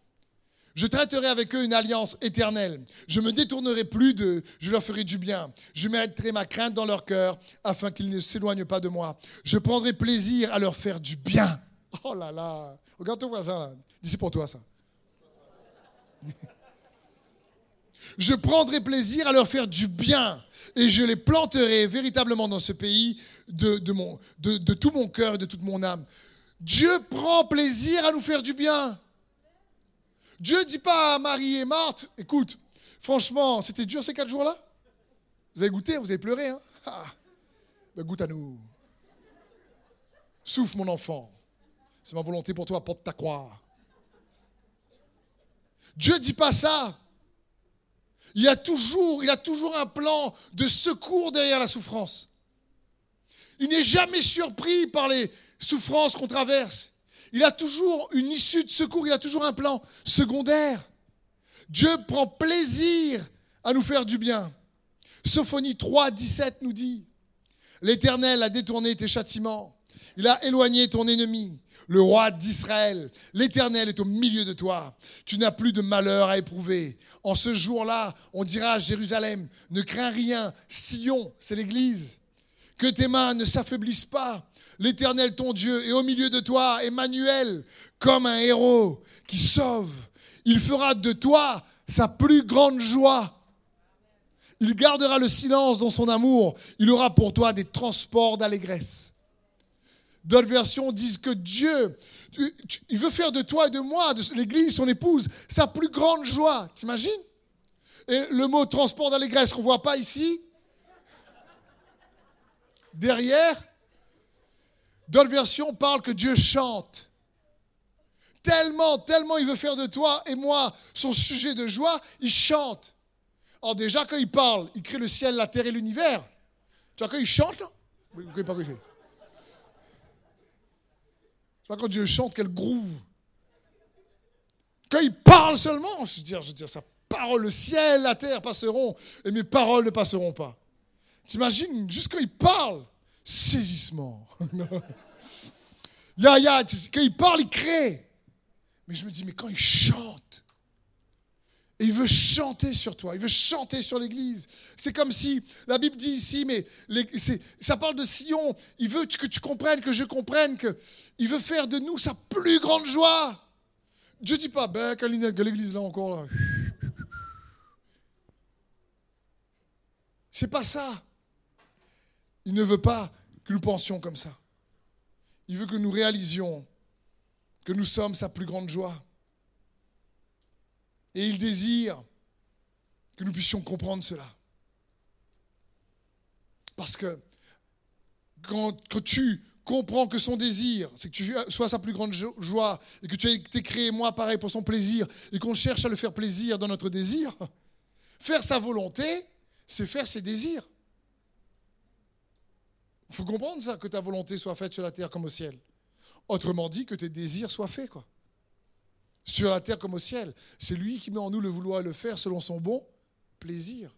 Je traiterai avec eux une alliance éternelle. Je me détournerai plus d'eux. Je leur ferai du bien. Je mettrai ma crainte dans leur cœur afin qu'ils ne s'éloignent pas de moi. Je prendrai plaisir à leur faire du bien. Oh là là. Regarde ton voisin là. Dis pour toi ça. je prendrai plaisir à leur faire du bien et je les planterai véritablement dans ce pays de, de, tout mon cœur et de toute mon âme. Dieu prend plaisir à nous faire du bien. Dieu ne dit pas à Marie et Marthe, écoute, franchement, c'était dur ces quatre jours-là? Vous avez goûté, vous avez pleuré, hein? Ah, ben, Goûte à nous. Souffle mon enfant. C'est ma volonté pour toi, porte ta croix. Dieu ne dit pas ça. Il a toujours, il a toujours un plan de secours derrière la souffrance. Il n'est jamais surpris par les, souffrance qu'on traverse, il a toujours une issue de secours, il a toujours un plan secondaire. Dieu prend plaisir à nous faire du bien. Sophonie 3, 17 nous dit, L'Éternel a détourné tes châtiments, il a éloigné ton ennemi, le roi d'Israël. L'Éternel est au milieu de toi. Tu n'as plus de malheur à éprouver. En ce jour-là, on dira à Jérusalem, ne crains rien, Sion, c'est l'Église. Que tes mains ne s'affaiblissent pas l'Éternel ton Dieu est au milieu de toi, Emmanuel, comme un héros qui sauve. Il fera de toi sa plus grande joie. Il gardera le silence dans son amour. Il aura pour toi des transports d'allégresse. D'autres versions disent que Dieu, il veut faire de toi et de moi, de l'Église, son épouse, sa plus grande joie. T'imagines? Et le mot transport d'allégresse qu'on ne voit pas ici, derrière, D'autres versions parlent que Dieu chante. Tellement, tellement il veut faire de toi et moi son sujet de joie, il chante. Alors déjà, quand il parle, il crée le ciel, la terre et l'univers. Tu vois, quand il chante, là, vous ne pas quoi il fait. Tu vois, quand Dieu chante, quel groove. Quand il parle seulement, je veux dire, je veux dire, sa parole, le ciel, la terre passeront, et mes paroles ne passeront pas. T'imagines, juste quand il parle, saisissement. il y a, il y a, quand il parle, il crée. Mais je me dis, mais quand il chante, et il veut chanter sur toi, il veut chanter sur l'Église. C'est comme si, la Bible dit ici, mais ça parle de Sion, il veut que tu comprennes, que je comprenne, qu'il veut faire de nous sa plus grande joie. Dieu dit pas, ben, que l'Église là encore là. C'est pas ça. Il ne veut pas que nous pensions comme ça. Il veut que nous réalisions que nous sommes sa plus grande joie. Et il désire que nous puissions comprendre cela. Parce que quand, tu comprends que son désir, c'est que tu sois sa plus grande joie, et que tu as été créé, moi, pareil, pour son plaisir, et qu'on cherche à le faire plaisir dans notre désir, faire sa volonté, c'est faire ses désirs. Il faut comprendre ça, que ta volonté soit faite sur la terre comme au ciel. Autrement dit, que tes désirs soient faits, quoi sur la terre comme au ciel. C'est lui qui met en nous le vouloir et le faire selon son bon plaisir.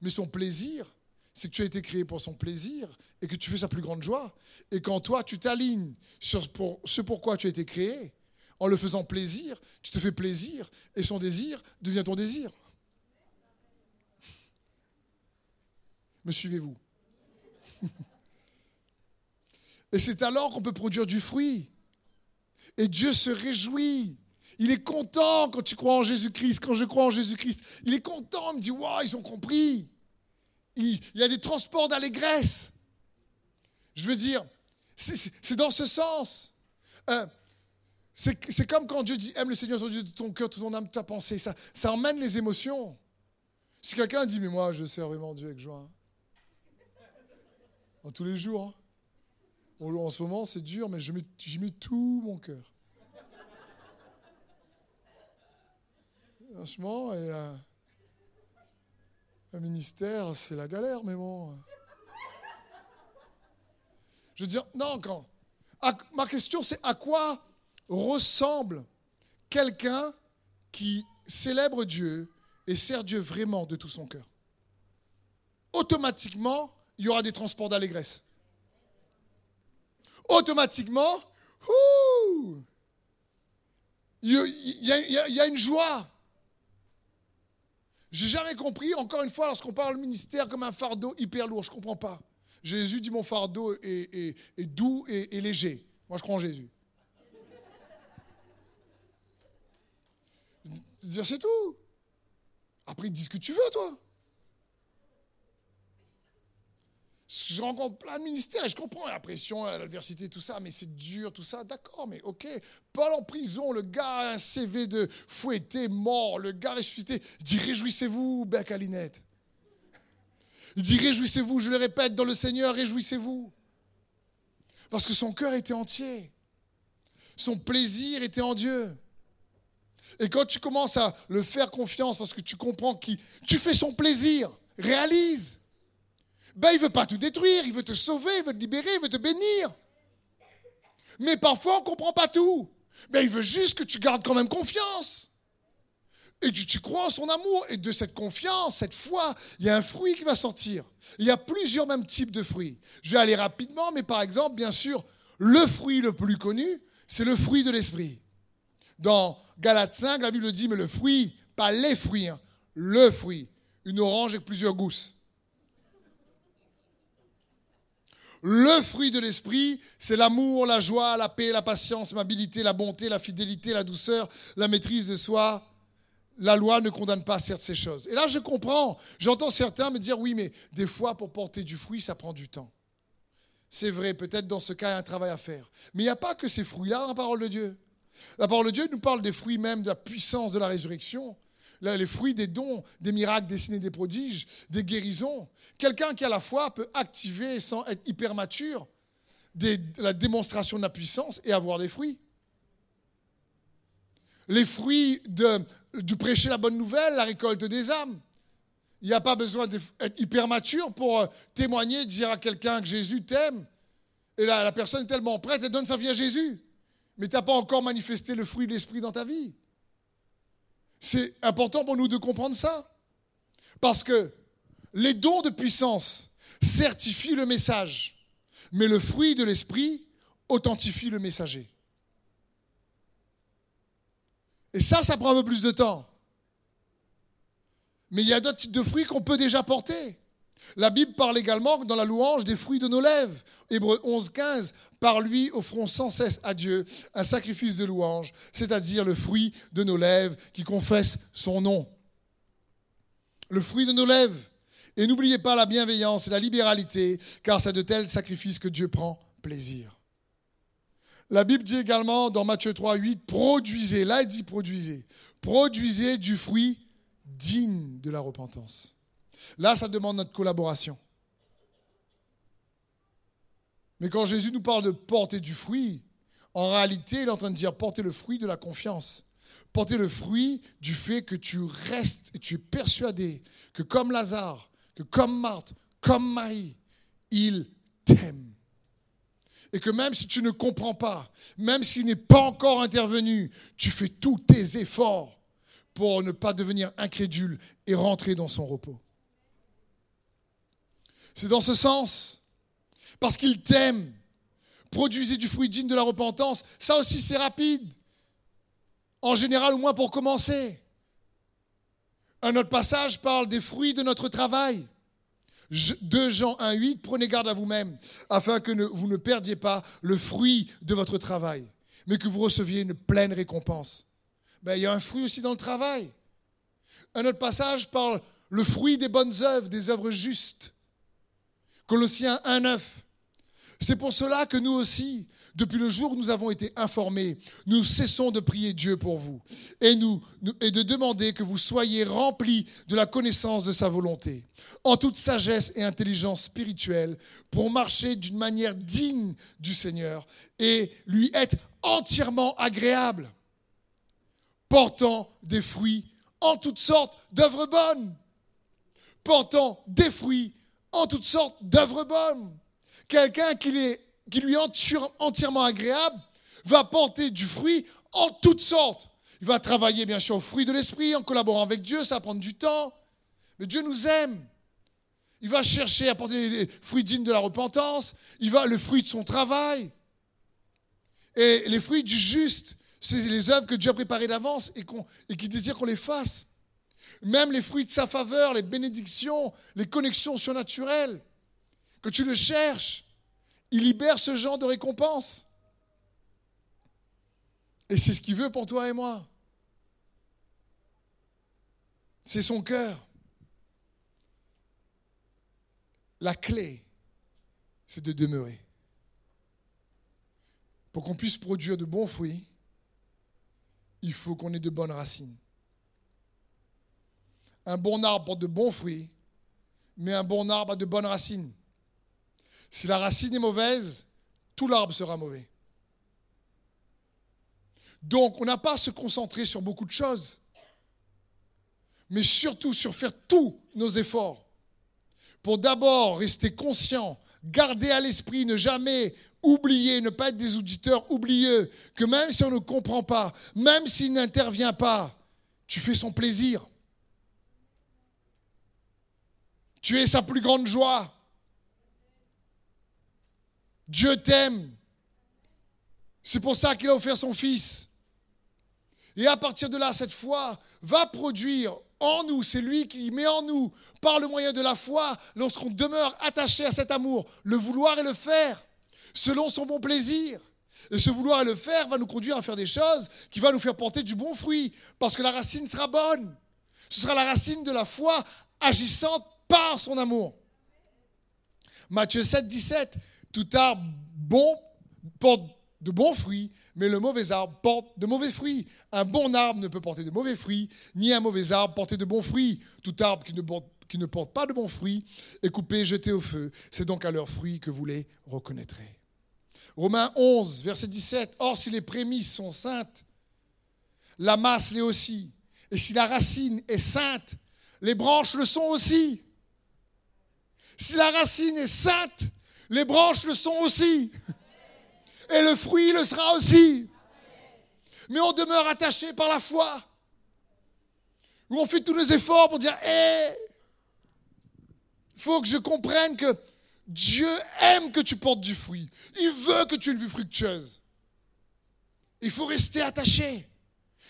Mais son plaisir, c'est que tu as été créé pour son plaisir et que tu fais sa plus grande joie. Et quand toi, tu t'alignes sur pour ce pourquoi tu as été créé, en le faisant plaisir, tu te fais plaisir et son désir devient ton désir. Me suivez-vous? Et c'est alors qu'on peut produire du fruit. Et Dieu se réjouit il est content quand tu crois en Jésus-Christ, quand je crois en Jésus-Christ. Il est content, il me dit, waouh, ils ont compris. Il, y a des transports d'allégresse. Je veux dire, c'est dans ce sens. Euh, c'est comme quand Dieu dit, aime le Seigneur ton Dieu de ton cœur, de ton âme, de ta pensée. Ça, ça emmène les émotions. Si quelqu'un dit, mais moi, je sers vraiment Dieu avec joie. En tous les jours. Hein. En ce moment, c'est dur, mais j'y mets, tout mon cœur. Franchement, euh, un ministère, c'est la galère, mais bon. Je veux dire, non, quand. ma question, c'est à quoi ressemble quelqu'un qui célèbre Dieu et sert Dieu vraiment de tout son cœur? Automatiquement, il y aura des transports d'allégresse. Automatiquement, il y, a une joie. J'ai jamais compris, encore une fois, lorsqu'on parle du ministère comme un fardeau hyper lourd, je ne comprends pas. Jésus dit mon fardeau est, doux et, léger. Moi, je crois en Jésus. C'est tout. Après, dis ce que tu veux, toi. Je rencontre plein de ministères je comprends la pression, l'adversité, tout ça, mais c'est dur, tout ça, d'accord, mais ok. Paul en prison, le gars a un CV de fouetté, mort, le gars ressuscité. Il dit Réjouissez-vous, bec à Linette. Il dit Réjouissez-vous, je le répète, dans le Seigneur, réjouissez-vous. Parce que son cœur était entier. Son plaisir était en Dieu. Et quand tu commences à le faire confiance parce que tu comprends que tu fais son plaisir, réalise ben, il ne veut pas tout détruire, il veut te sauver, il veut te libérer, il veut te bénir. Mais parfois, on ne comprend pas tout. Mais il veut juste que tu gardes quand même confiance. Et que tu crois en son amour. Et de cette confiance, cette foi, il y a un fruit qui va sortir. Il y a plusieurs mêmes types de fruits. Je vais aller rapidement, mais par exemple, bien sûr, le fruit le plus connu, c'est le fruit de l'esprit. Dans Galates 5, la Bible dit, mais le fruit, pas les fruits, hein, le fruit. Une orange avec plusieurs gousses. Le fruit de l'esprit, c'est l'amour, la joie, la paix, la patience, l'amabilité, la bonté, la fidélité, la douceur, la maîtrise de soi. La loi ne condamne pas certes ces choses. Et là, je comprends. J'entends certains me dire, oui, mais des fois, pour porter du fruit, ça prend du temps. C'est vrai, peut-être dans ce cas, il y a un travail à faire. Mais il n'y a pas que ces fruits-là dans la parole de Dieu. La parole de Dieu nous parle des fruits même de la puissance de la résurrection les fruits des dons, des miracles, des des prodiges, des guérisons. Quelqu'un qui à la fois peut activer sans être hyper mature la démonstration de la puissance et avoir des fruits. Les fruits de, du prêcher la bonne nouvelle, la récolte des âmes. Il n'y a pas besoin d'être hyper mature pour euh, témoigner, dire à quelqu'un que Jésus t'aime. Et là, la personne est tellement prête, elle donne sa vie à Jésus. Mais tu n'as pas encore manifesté le fruit de l'esprit dans ta vie. C'est important pour nous de comprendre ça. Parce que les dons de puissance, certifie le message, mais le fruit de l'esprit authentifie le messager. Et ça, ça prend un peu plus de temps. Mais il y a d'autres types de fruits qu'on peut déjà porter. La Bible parle également dans la louange des fruits de nos lèvres. Hébreu 11, 15. Par lui offrons sans cesse à Dieu un sacrifice de louange, c'est-à-dire le fruit de nos lèvres qui confesse son nom. Le fruit de nos lèvres. Et n'oubliez pas la bienveillance et la libéralité, car c'est de tels sacrifices que Dieu prend plaisir. La Bible dit également dans Matthieu 3, 8, produisez, là il dit produisez, produisez du fruit digne de la repentance. Là, ça demande notre collaboration. Mais quand Jésus nous parle de porter du fruit, en réalité, il est en train de dire porter le fruit de la confiance. Porter le fruit du fait que tu restes et tu es persuadé que comme Lazare, que comme Marthe, comme Marie, il t'aime. Et que même si tu ne comprends pas, même s'il n'est pas encore intervenu, tu fais tous tes efforts pour ne pas devenir incrédule et rentrer dans son repos. C'est dans ce sens. Parce qu'il t'aime. Produisez du fruit digne de la repentance. Ça aussi, c'est rapide. En général, au moins pour commencer. Un autre passage parle des fruits de notre travail. 2 Jean 1, 8, prenez garde à vous-même, afin que vous ne perdiez pas le fruit de votre travail, mais que vous receviez une pleine récompense. Ben, il y a un fruit aussi dans le travail. Un autre passage parle le fruit des bonnes œuvres, des œuvres justes. Colossiens 1, 9. C'est pour cela que nous aussi, depuis le jour où nous avons été informés, nous cessons de prier Dieu pour vous et de demander que vous soyez remplis de la connaissance de sa volonté, en toute sagesse et intelligence spirituelle, pour marcher d'une manière digne du Seigneur et lui être entièrement agréable, portant des fruits en toutes sortes d'œuvres bonnes, portant des fruits en toutes sortes d'œuvres bonnes. Quelqu'un qui, lui est entièrement agréable va porter du fruit en toutes sortes. Il va travailler bien sûr au fruit de l'esprit en collaborant avec Dieu, ça va prendre du temps. Mais Dieu nous aime. Il va chercher à porter les fruits dignes de la repentance. Il va le fruit de son travail. Et les fruits du juste, c'est les œuvres que Dieu a préparées d'avance et, et qu'il désire qu'on les fasse. Même les fruits de sa faveur, les bénédictions, les connexions surnaturelles que tu le cherches. Il libère ce genre de récompense. Et c'est ce qu'il veut pour toi et moi. C'est son cœur. La clé, c'est de demeurer. Pour qu'on puisse produire de bons fruits, il faut qu'on ait de bonnes racines. Un bon arbre porte de bons fruits, mais un bon arbre a de bonnes racines. Si la racine est mauvaise, tout l'arbre sera mauvais. Donc, on n'a pas à se concentrer sur beaucoup de choses, mais surtout sur faire tous nos efforts pour d'abord rester conscient, garder à l'esprit, ne jamais oublier, ne pas être des auditeurs oublieux, que même si on ne comprend pas, même s'il n'intervient pas, tu fais son plaisir. Tu es sa plus grande joie. Dieu t'aime. C'est pour ça qu'il a offert son Fils. Et à partir de là, cette foi va produire en nous, c'est lui qui met en nous, par le moyen de la foi, lorsqu'on demeure attaché à cet amour, le vouloir et le faire, selon son bon plaisir. Et ce vouloir et le faire va nous conduire à faire des choses qui vont nous faire porter du bon fruit, parce que la racine sera bonne. Ce sera la racine de la foi agissante par son amour. Matthieu 7, 17, tout arbre bon porte de bons fruits, mais le mauvais arbre porte de mauvais fruits. Un bon arbre ne peut porter de mauvais fruits, ni un mauvais arbre porter de bons fruits. Tout arbre qui ne porte, pas de bons fruits est coupé, jeté au feu. C'est donc à leurs fruits que vous les reconnaîtrez. Romains 11, verset 17. Or, si les prémices sont saintes, la masse l'est aussi. Et si la racine est sainte, les branches le sont aussi. Si la racine est sainte, les branches le sont aussi. Et le fruit le sera aussi. Mais on demeure attaché par la foi. Où on fait tous nos efforts pour dire, hé, Il faut que je comprenne que Dieu aime que tu portes du fruit. Il veut que tu aies une vie fructueuse. Il faut rester attaché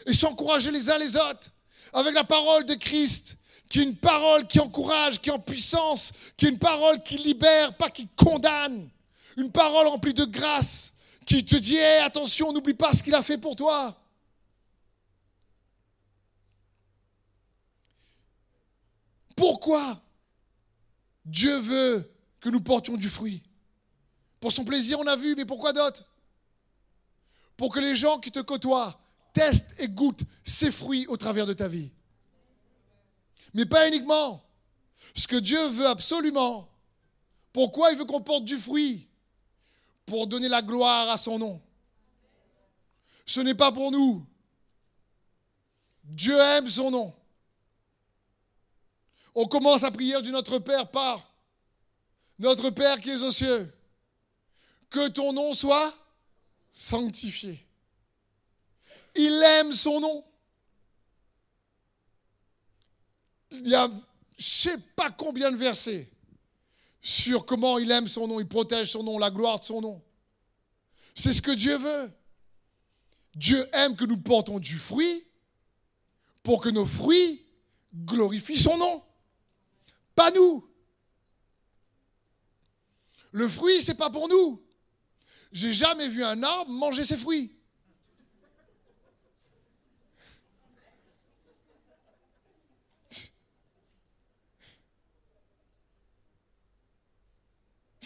et s'encourager les uns les autres avec la parole de Christ, qui est une parole qui encourage, qui est en puissance, qui est une parole qui libère, pas qui condamne. Une parole remplie de grâce, qui te dit attention, n'oublie pas ce qu'il a fait pour toi. Pourquoi Dieu veut que nous portions du fruit? Pour son plaisir, on a vu, mais pourquoi d'autres Pour que les gens qui te côtoient testent et goûtent ses fruits au travers de ta vie. Mais pas uniquement. Ce que Dieu veut absolument. Pourquoi il veut qu'on porte du fruit? Pour donner la gloire à son nom. Ce n'est pas pour nous. Dieu aime son nom. On commence à prière du Notre Père par notre Père qui es aux cieux, que ton nom soit sanctifié. Il aime son nom. Il y a je ne sais pas combien de versets sur comment il aime son nom, il protège son nom, la gloire de son nom. C'est ce que Dieu veut. Dieu aime que nous portons du fruit pour que nos fruits glorifient son nom. Pas nous. Le fruit, c'est pas pour nous. J'ai jamais vu un arbre manger ses fruits.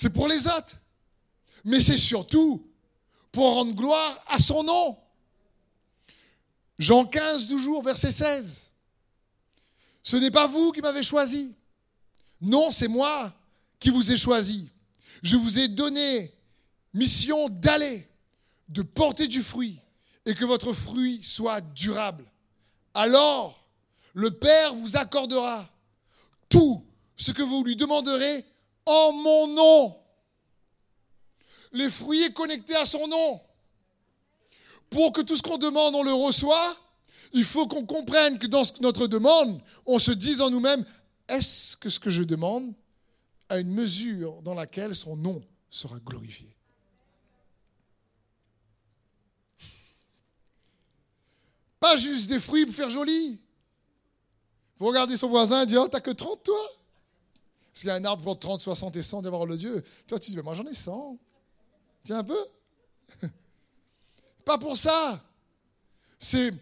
C'est pour les autres. Mais c'est surtout pour rendre gloire à son nom. Jean 15, toujours, verset 16. Ce n'est pas vous qui m'avez choisi. Non, c'est moi qui vous ai choisi je vous ai donné mission d'aller, de porter du fruit et que votre fruit soit durable. Alors, le Père vous accordera tout ce que vous lui demanderez en mon nom. Les fruits est connecté à son nom. Pour que tout ce qu'on demande, on le reçoit, il faut qu'on comprenne que dans notre demande, on se dise en nous-mêmes, est-ce que ce que je demande à une mesure dans laquelle son nom sera glorifié? Pas juste des fruits pour faire joli. Vous regardez son voisin et dites, oh, t'as que 30 toi? Parce qu'il y a un arbre pour 30, 60 et 100 d'avoir le Dieu. Toi, tu dis, mais moi j'en ai 100. Tiens un peu. Pas pour ça. C'est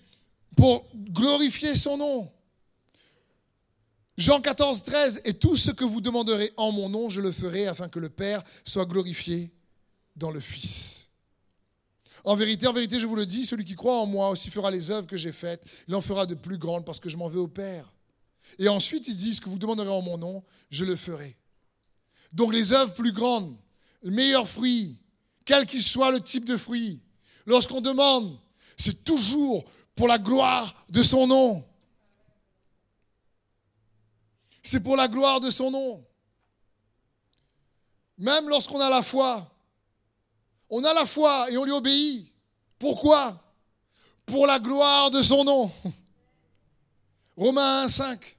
pour glorifier son nom. Jean 14, 13, et tout ce que vous demanderez en mon nom, je le ferai afin que le Père soit glorifié dans le Fils. En vérité, en vérité, je vous le dis, celui qui croit en moi aussi fera les œuvres que j'ai faites, il en fera de plus grandes parce que je m'en vais au Père. Et ensuite, il dit, ce que vous demanderez en mon nom, je le ferai. Donc les œuvres plus grandes, le meilleur fruit, quel qu'il soit le type de fruit, lorsqu'on demande, c'est toujours pour la gloire de son nom. C'est pour la gloire de son nom. Même lorsqu'on a la foi, on a la foi et on lui obéit. Pourquoi? Pour la gloire de son nom. Romains 1, 5.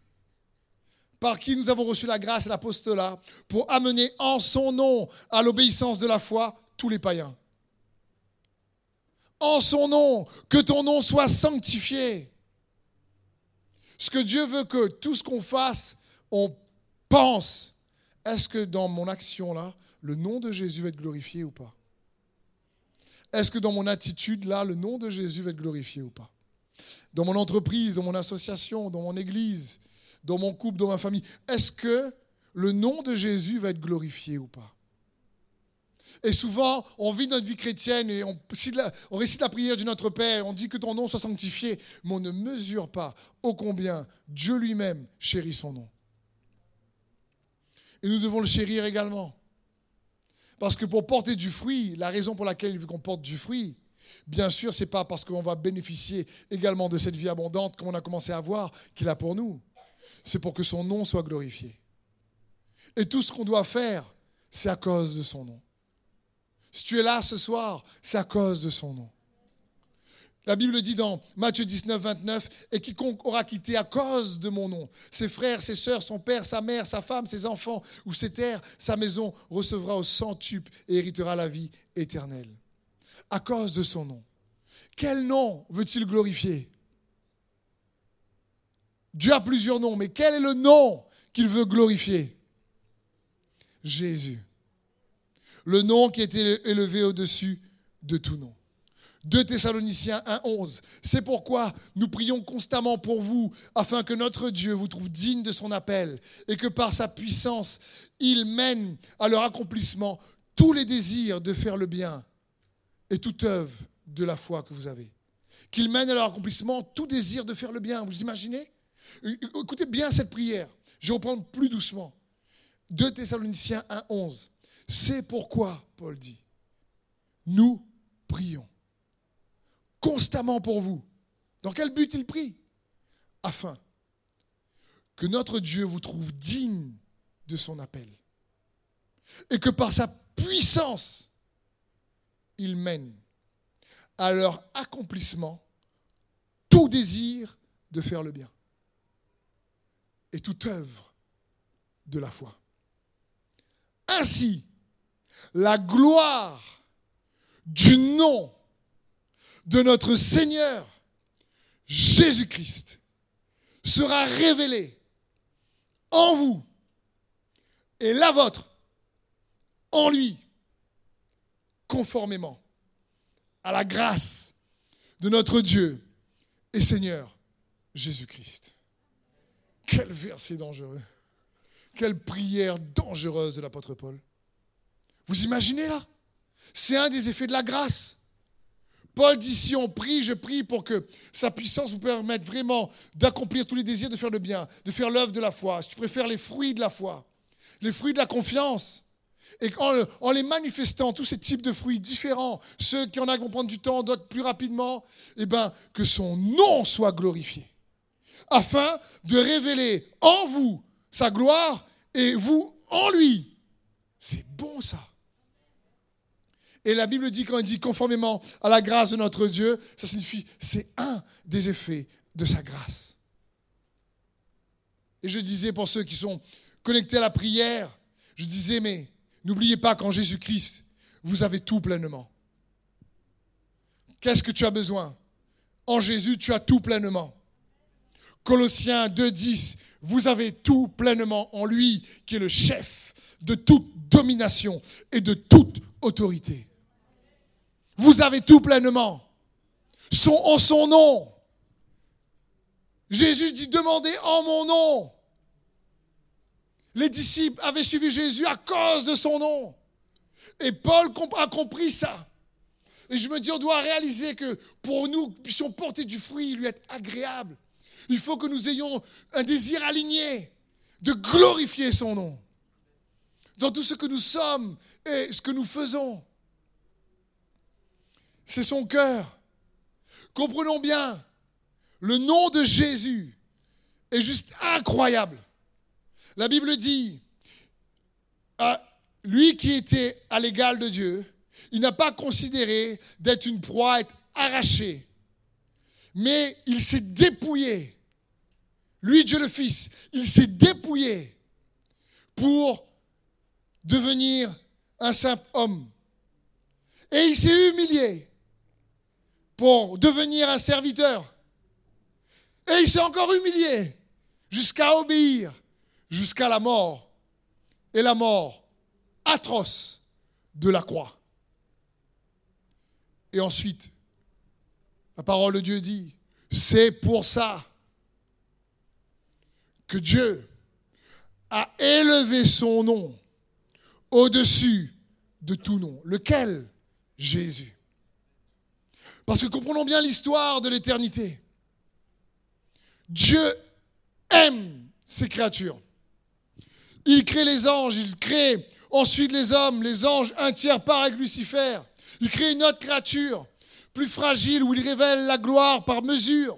Par qui nous avons reçu la grâce et l'apostolat pour amener en son nom à l'obéissance de la foi tous les païens. En son nom, que ton nom soit sanctifié. Ce que Dieu veut que tout ce qu'on fasse, on pense, est-ce que dans mon action là, le nom de Jésus va être glorifié ou pas? Est-ce que dans mon attitude là, le nom de Jésus va être glorifié ou pas? Dans mon entreprise, dans mon association, dans mon église, dans mon couple, dans ma famille, est-ce que le nom de Jésus va être glorifié ou pas? Et souvent, on vit notre vie chrétienne et on, récite la prière du Notre Père, on dit que ton nom soit sanctifié, mais on ne mesure pas ô combien Dieu lui-même chérit son nom. Et nous devons le chérir également. Parce que pour porter du fruit, la raison pour laquelle il veut qu'on porte du fruit, bien sûr, ce n'est pas parce qu'on va bénéficier également de cette vie abondante qu'on a commencé à voir qu'il a pour nous. C'est pour que son nom soit glorifié. Et tout ce qu'on doit faire, c'est à cause de son nom. Si tu es là ce soir, c'est à cause de son nom. La Bible dit dans Matthieu 19, 29, et quiconque aura quitté à cause de mon nom, ses frères, ses sœurs, son père, sa mère, sa femme, ses enfants ou ses terres, sa maison, recevra au centuple et héritera la vie éternelle. À cause de son nom. Quel nom veut-il glorifier? Dieu a plusieurs noms, mais quel est le nom qu'il veut glorifier? Jésus. Le nom qui été élevé au-dessus de tout nom. 2 Thessaloniciens 1.11. C'est pourquoi nous prions constamment pour vous, afin que notre Dieu vous trouve digne de son appel, et que par sa puissance, il mène à leur accomplissement tous les désirs de faire le bien et toute œuvre de la foi que vous avez. Qu'il mène à leur accomplissement tout désir de faire le bien. Vous imaginez? Écoutez bien cette prière. Je vais reprendre plus doucement. 2 Thessaloniciens 1.11. C'est pourquoi, Paul dit, nous prions constamment pour vous. Dans quel but il prie? Afin que notre Dieu vous trouve digne de son appel. Et que par sa puissance, il mène à leur accomplissement tout désir de faire le bien et toute œuvre de la foi. Ainsi, la gloire du nom de notre Seigneur Jésus-Christ sera révélée en vous et la vôtre en lui, conformément à la grâce de notre Dieu et Seigneur Jésus-Christ. Quel verset dangereux. Quelle prière dangereuse de l'apôtre Paul. Vous imaginez là? C'est un des effets de la grâce. Paul dit, si on prie, je prie pour que sa puissance vous permette vraiment d'accomplir tous les désirs, de faire le bien, de faire l'œuvre de la foi. Si tu préfères les fruits de la foi, les fruits de la confiance. Et en, les manifestant, tous ces types de fruits différents, ceux qui en a vont prendre du temps, d'autres plus rapidement, eh ben, que son nom soit glorifié. Afin de révéler en vous sa gloire et vous en lui. C'est bon ça. Et la Bible dit, quand elle dit conformément à la grâce de notre Dieu, ça signifie, c'est un des effets de sa grâce. Et je disais pour ceux qui sont connectés à la prière, je disais, mais n'oubliez pas qu'en Jésus-Christ, vous avez tout pleinement. Qu'est-ce que tu as besoin? En Jésus, tu as tout pleinement. Colossiens 2.10, vous avez tout pleinement en lui, qui est le chef de toute domination et de toute autorité. Vous avez tout pleinement. en son nom. Jésus dit, demandez en mon nom. Les disciples avaient suivi Jésus à cause de son nom. Et Paul a compris ça. Et je me dis, on doit réaliser que pour nous, puissions porter du fruit, lui être agréable, il faut que nous ayons un désir aligné de glorifier son nom dans tout ce que nous sommes et ce que nous faisons c'est son cœur. Comprenons bien, le nom de Jésus est juste incroyable. La Bible dit, lui qui était à l'égal de Dieu, il n'a pas considéré d'être une proie, être arraché, mais il s'est dépouillé. Lui, Dieu le Fils, il s'est dépouillé pour devenir un simple homme. Et il s'est humilié pour devenir un serviteur. Et il s'est encore humilié jusqu'à obéir, jusqu'à la mort. Et la mort atroce de la croix. Et ensuite, la parole de Dieu dit, c'est pour ça que Dieu a élevé son nom au-dessus de tout nom. Lequel? Jésus. Parce que comprenons bien l'histoire de l'éternité. Dieu aime ses créatures. Il crée les anges, il crée ensuite les hommes, les anges, un tiers part avec Lucifer. Il crée une autre créature, plus fragile, où il révèle la gloire par mesure.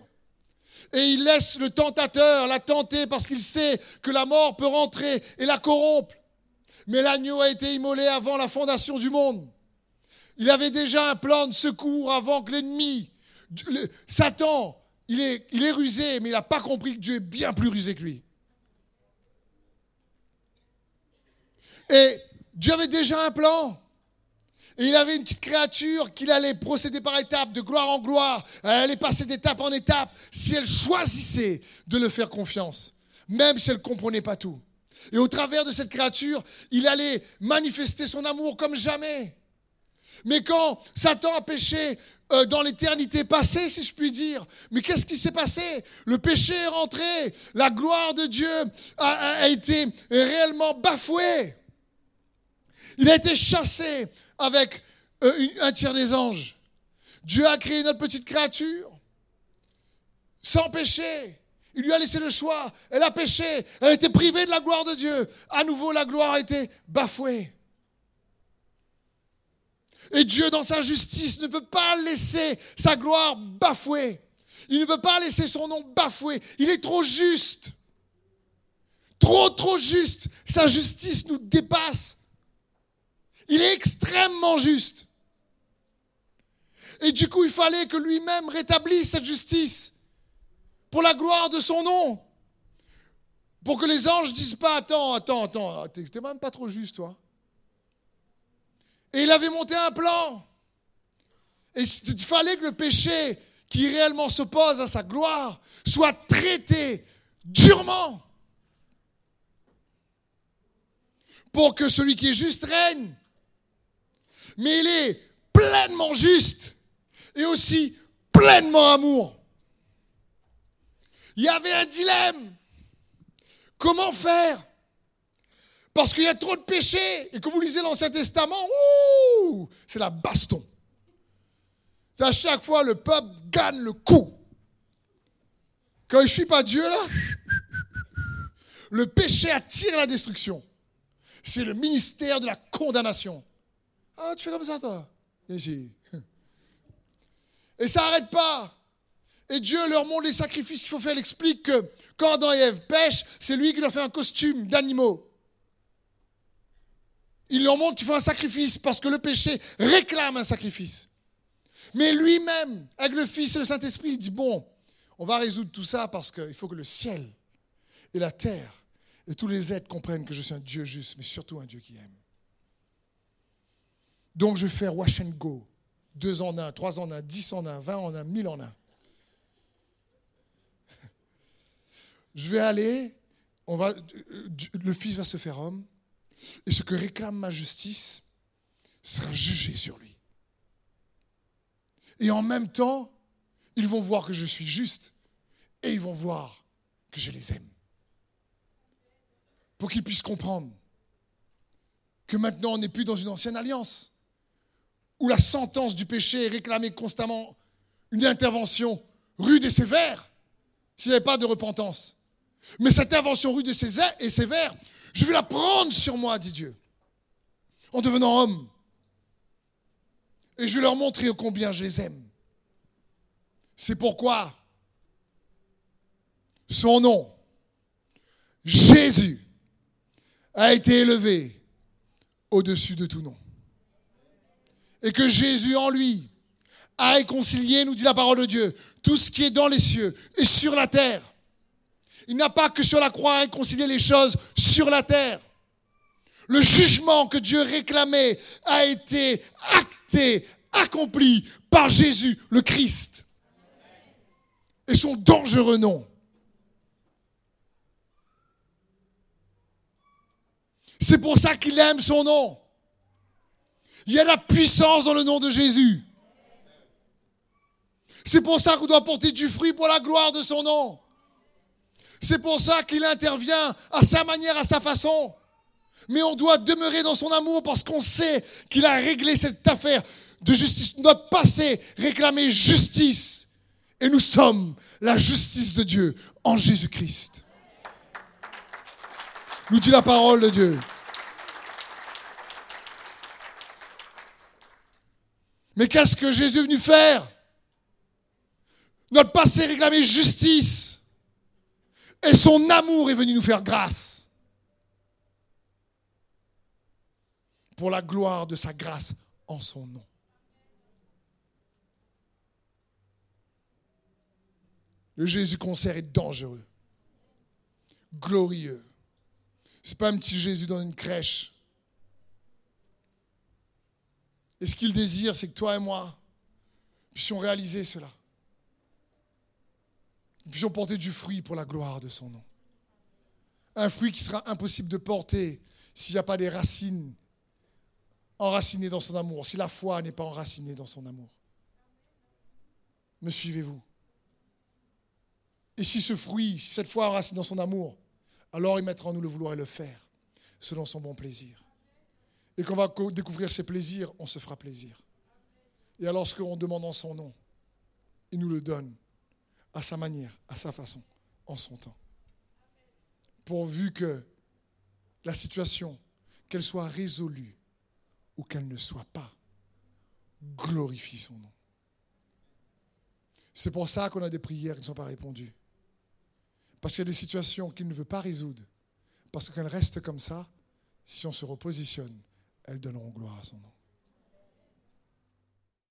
Et il laisse le tentateur la tenter parce qu'il sait que la mort peut rentrer et la corrompre. Mais l'agneau a été immolé avant la fondation du monde. Il avait déjà un plan de secours avant que l'ennemi Satan, il est, il est rusé, mais il n'a pas compris que Dieu est bien plus rusé que lui. Et Dieu avait déjà un plan. Et il avait une petite créature qu'il allait procéder par étapes, de gloire en gloire. Elle allait passer d'étape en étape si elle choisissait de le faire confiance, même si elle ne comprenait pas tout. Et au travers de cette créature, il allait manifester son amour comme jamais. Mais quand Satan a péché euh, dans l'éternité passée, si je puis dire, mais qu'est-ce qui s'est passé? Le péché est rentré, la gloire de Dieu a été réellement bafouée. Il a été chassé avec euh, un tiers des anges. Dieu a créé notre petite créature sans péché. Il lui a laissé le choix. Elle a péché. Elle a été privée de la gloire de Dieu. À nouveau, la gloire a été bafouée. Et Dieu, dans sa justice, ne peut pas laisser sa gloire bafouée. Il ne peut pas laisser son nom bafoué. Il est trop juste. Trop, trop juste. Sa justice nous dépasse. Il est extrêmement juste. Et du coup, il fallait que lui-même rétablisse cette justice pour la gloire de son nom. Pour que les anges disent pas, attends, attends, attends, t'es même pas trop juste, toi. Et il avait monté un plan. Et il fallait que le péché qui réellement s'oppose à sa gloire soit traité durement. Pour que celui qui est juste règne mais il est pleinement juste et aussi pleinement amour. Il y avait un dilemme. Comment faire? Parce qu'il y a trop de péchés et que vous lisez l'Ancien Testament, c'est la baston. À chaque fois, le peuple gagne le coup. Quand je ne suis pas Dieu, là, le péché attire la destruction. C'est le ministère de la condamnation. Ah, tu fais comme ça, toi. Et ça n'arrête pas. Et Dieu leur montre les sacrifices qu'il faut faire. Il explique que quand Adam et Ève pêchent, c'est lui qui leur fait un costume d'animaux. Il leur montre qu'il faut un sacrifice parce que le péché réclame un sacrifice. Mais lui-même, avec le Fils et le Saint-Esprit, il dit, bon, on va résoudre tout ça parce qu'il faut que le ciel et la terre et tous les êtres comprennent que je suis un Dieu juste, mais surtout un Dieu qui aime. Donc je vais faire wash and go. Deux en un, trois en un, dix en un, vingt en un, mille en un. Je vais aller, on va, le Fils va se faire homme, et ce que réclame ma justice sera jugé sur lui. Et en même temps, ils vont voir que je suis juste, et ils vont voir que je les aime. Pour qu'ils puissent comprendre que maintenant on n'est plus dans une ancienne alliance où la sentence du péché est réclamée constamment une intervention rude et sévère, s'il n'y avait pas de repentance. Mais cette intervention rude et sévère, je vais la prendre sur moi, dit Dieu, en devenant homme. Et je vais leur montrer combien je les aime. C'est pourquoi son nom, Jésus, a été élevé au-dessus de tout nom et que Jésus en lui a réconcilié, nous dit la parole de Dieu, tout ce qui est dans les cieux et sur la terre. Il n'a pas que sur la croix réconcilié les choses sur la terre. Le jugement que Dieu réclamait a été acté, accompli par Jésus le Christ. Et son dangereux nom. C'est pour ça qu'il aime son nom. Il y a la puissance dans le nom de Jésus. C'est pour ça qu'on doit porter du fruit pour la gloire de son nom. C'est pour ça qu'il intervient à sa manière, à sa façon. Mais on doit demeurer dans son amour parce qu'on sait qu'il a réglé cette affaire de justice. Notre passé réclamait justice. Et nous sommes la justice de Dieu en Jésus-Christ. Nous dit la parole de Dieu. Mais qu'est-ce que Jésus est venu faire? Notre passé réclamait justice. Et son amour est venu nous faire grâce. Pour la gloire de sa grâce en son nom. Le Jésus concert est dangereux, glorieux. C'est pas un petit Jésus dans une crèche. Et ce qu'il désire, c'est que toi et moi puissions réaliser cela. Nous puissions porter du fruit pour la gloire de son nom. Un fruit qui sera impossible de porter s'il n'y a pas des racines enracinées dans son amour, si la foi n'est pas enracinée dans son amour. Me suivez-vous Et si ce fruit, si cette foi enracinée dans son amour, alors il mettra en nous le vouloir et le faire, selon son bon plaisir. Et qu'on va découvrir ses plaisirs, on se fera plaisir. Et alors, lorsqu'on demande en son nom, il nous le donne à sa manière, à sa façon, en son temps. Pourvu que la situation, qu'elle soit résolue ou qu'elle ne soit pas, glorifie son nom. C'est pour ça qu'on a des prières qui ne sont pas répondues. Parce qu'il y a des situations qu'il ne veut pas résoudre. Parce qu'elles restent comme ça, si on se repositionne, elles donneront gloire à son nom.